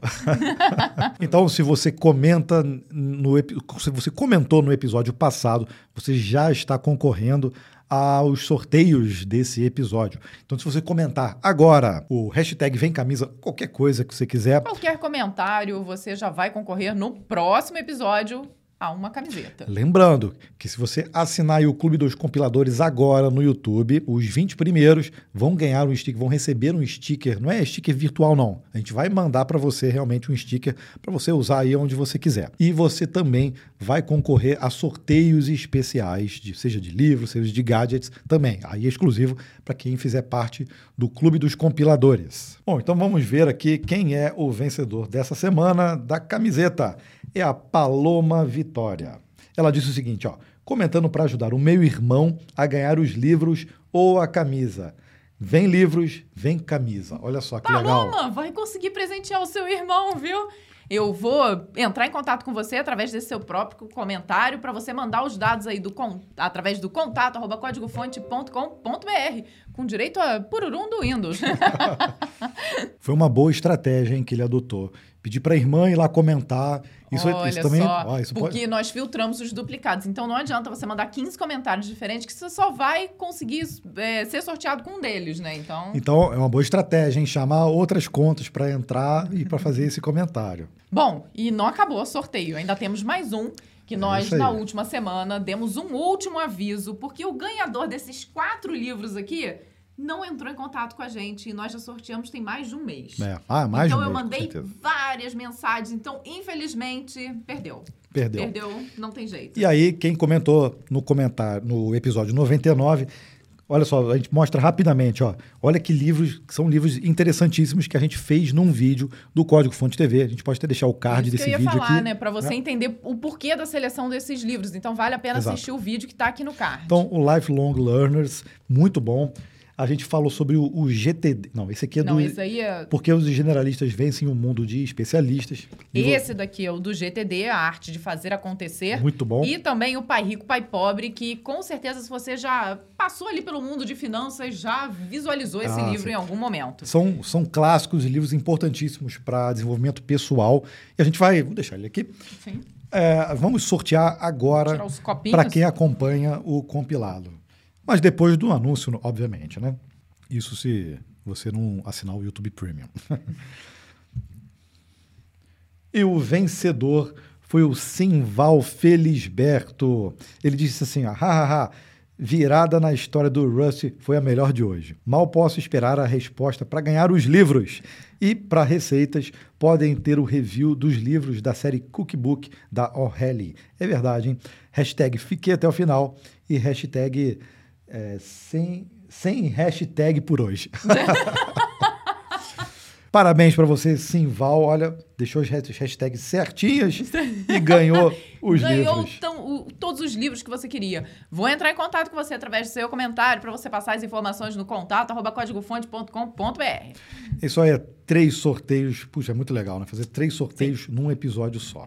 [SPEAKER 2] então, se você comenta no se você comentou no episódio passado, você já está concorrendo aos sorteios desse episódio. Então, se você comentar agora o hashtag Vem Camisa, qualquer coisa que você quiser,
[SPEAKER 1] Qualquer comentário, você já vai concorrer no próximo episódio a uma camiseta.
[SPEAKER 2] Lembrando que se você assinar o Clube dos Compiladores agora no YouTube, os 20 primeiros vão ganhar um sticker, vão receber um sticker, não é sticker virtual não. A gente vai mandar para você realmente um sticker para você usar aí onde você quiser. E você também vai concorrer a sorteios especiais, de, seja de livros, seja de gadgets também. Aí é exclusivo para quem fizer parte do Clube dos Compiladores. Bom, então vamos ver aqui quem é o vencedor dessa semana da camiseta. É a Paloma Vitória. Ela disse o seguinte, ó, comentando para ajudar o meu irmão a ganhar os livros ou a camisa. Vem livros, vem camisa. Olha só que legal.
[SPEAKER 1] Paloma, vai conseguir presentear o seu irmão, viu? Eu vou entrar em contato com você através desse seu próprio comentário para você mandar os dados aí do con- através do contato arroba códigofonte.com.br com direito a pururum do Windows.
[SPEAKER 2] Foi uma boa estratégia hein, que ele adotou. Pedir para a irmã ir lá comentar. Isso,
[SPEAKER 1] Olha
[SPEAKER 2] isso também.
[SPEAKER 1] só,
[SPEAKER 2] ó, isso
[SPEAKER 1] porque
[SPEAKER 2] pode-
[SPEAKER 1] nós filtramos os duplicados. Então não adianta você mandar 15 comentários diferentes que você só vai conseguir é, ser sorteado com um deles, né? Então,
[SPEAKER 2] Então é uma boa estratégia, hein? Chamar outras contas para entrar e para fazer esse comentário.
[SPEAKER 1] Bom, e não acabou o sorteio. Ainda temos mais um. Que nós,
[SPEAKER 2] É isso aí.
[SPEAKER 1] na última semana, demos um último aviso, porque o ganhador desses quatro livros aqui não entrou em contato com a gente e nós já sorteamos tem mais de um mês.
[SPEAKER 2] É. Ah, mais
[SPEAKER 1] então
[SPEAKER 2] um
[SPEAKER 1] eu
[SPEAKER 2] mês, com
[SPEAKER 1] mandei várias mensagens, então infelizmente perdeu.
[SPEAKER 2] Perdeu.
[SPEAKER 1] Perdeu, não tem jeito.
[SPEAKER 2] E aí, quem comentou no comentário, no episódio 99, olha só, a gente mostra rapidamente, ó. Olha que livros, que são livros interessantíssimos que a gente fez num vídeo do Código Fonte TV. A gente pode até deixar o card
[SPEAKER 1] Isso que
[SPEAKER 2] desse
[SPEAKER 1] eu ia
[SPEAKER 2] vídeo
[SPEAKER 1] falar,
[SPEAKER 2] aqui.
[SPEAKER 1] né? Pra você entender o porquê da seleção desses livros. Então vale a pena
[SPEAKER 2] Exato.
[SPEAKER 1] assistir o vídeo que tá aqui no card.
[SPEAKER 2] Então, o Lifelong Learners, muito bom. A gente falou sobre o, o GTD. Não, esse aqui é
[SPEAKER 1] não,
[SPEAKER 2] do.
[SPEAKER 1] esse aí é
[SPEAKER 2] Porque os generalistas vencem o mundo de especialistas.
[SPEAKER 1] Esse daqui é o do GTD, a arte de fazer acontecer.
[SPEAKER 2] Muito bom.
[SPEAKER 1] E também o Pai Rico, Pai Pobre, que com certeza, se você já passou ali pelo mundo de finanças, já visualizou esse
[SPEAKER 2] Ah,
[SPEAKER 1] livro
[SPEAKER 2] sim.
[SPEAKER 1] em algum momento.
[SPEAKER 2] São, são clássicos e livros importantíssimos para desenvolvimento pessoal. E a gente vai. Vou deixar ele aqui.
[SPEAKER 1] Enfim,
[SPEAKER 2] É, vamos sortear agora para quem acompanha o compilado. Mas depois do anúncio, obviamente, né? Isso se você não assinar o YouTube Premium. e o vencedor foi o Simval Felisberto. Ele disse assim, ó, hahaha, virada na história do Rust foi a melhor de hoje. Mal posso esperar a resposta para ganhar os livros. E para receitas, podem ter o review dos livros da série Cookbook da O'Reilly. É verdade, hein? Hashtag fiquei até o final e hashtag é, sem, sem hashtag por hoje. Parabéns para você, Simval. Olha, deixou as hasht- hashtags certinhas e ganhou os
[SPEAKER 1] Ganhou
[SPEAKER 2] livros.
[SPEAKER 1] o- todos os livros que você queria. Vou entrar em contato com você através do seu comentário para você passar as informações no contato arroba códigofonte.com.br.
[SPEAKER 2] Isso aí é três sorteios. Puxa, é muito legal, né? Fazer três sorteios num episódio só.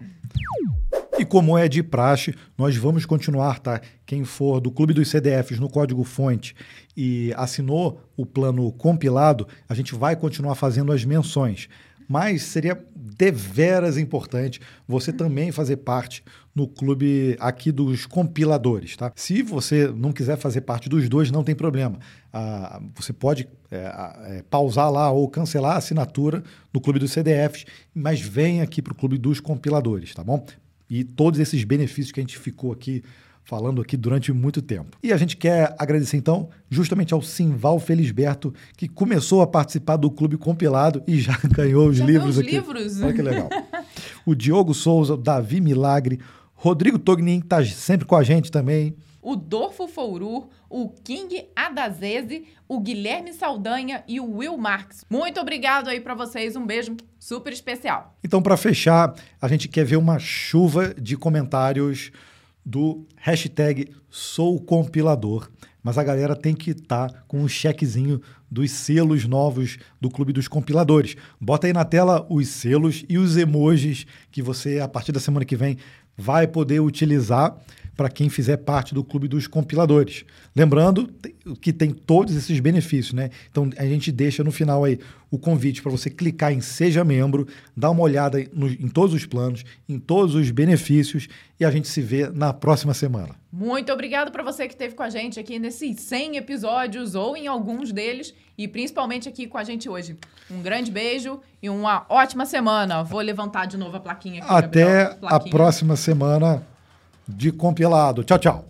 [SPEAKER 2] E como é de praxe, nós vamos continuar, tá? Quem for do Clube dos CDFs no código fonte e assinou o plano compilado, a gente vai continuar fazendo as menções. Mas seria deveras importante você também fazer parte no clube aqui dos compiladores, tá? Se você não quiser fazer parte dos dois, não tem problema. Ah, você pode é, é, pausar lá ou cancelar a assinatura no clube dos CDFs, mas vem aqui para o clube dos compiladores, tá bom? E todos esses benefícios que a gente ficou aqui falando aqui durante muito tempo. E a gente quer agradecer então justamente ao Simval Felisberto, que começou a participar do Clube Compilado e já ganhou os
[SPEAKER 1] Já
[SPEAKER 2] livros aqui.
[SPEAKER 1] livros.
[SPEAKER 2] Olha que legal. o Diogo Souza, o Davi Milagre, Rodrigo Tognin, que está sempre com a gente também.
[SPEAKER 1] o Dorfo Fouru, o King Adazese, o Guilherme Saldanha e o Will Marx. Muito obrigado aí pra vocês, um beijo super especial.
[SPEAKER 2] Então, para fechar, a gente quer ver uma chuva de comentários do hashtag SouCompilador. Mas a galera tem que estar com o chequezinho dos selos novos do Clube dos Compiladores. Bota aí na tela os selos e os emojis que você, a partir da semana que vem, vai poder utilizar para quem fizer parte do Clube dos Compiladores. Lembrando que tem todos esses benefícios, né? Então a gente deixa no final aí o convite para você clicar em Seja Membro, dar uma olhada no- em todos os planos, em todos os benefícios e a gente se vê na próxima semana.
[SPEAKER 1] Muito obrigado pra você que esteve com a gente aqui nesses 100 episódios ou em alguns deles e principalmente aqui com a gente hoje. Um grande beijo e uma ótima semana. Vou levantar de novo a plaquinha aqui.
[SPEAKER 2] Até
[SPEAKER 1] Gabriel.
[SPEAKER 2] a
[SPEAKER 1] Plaquinha.
[SPEAKER 2] próxima semana de compilado. Tchau, tchau.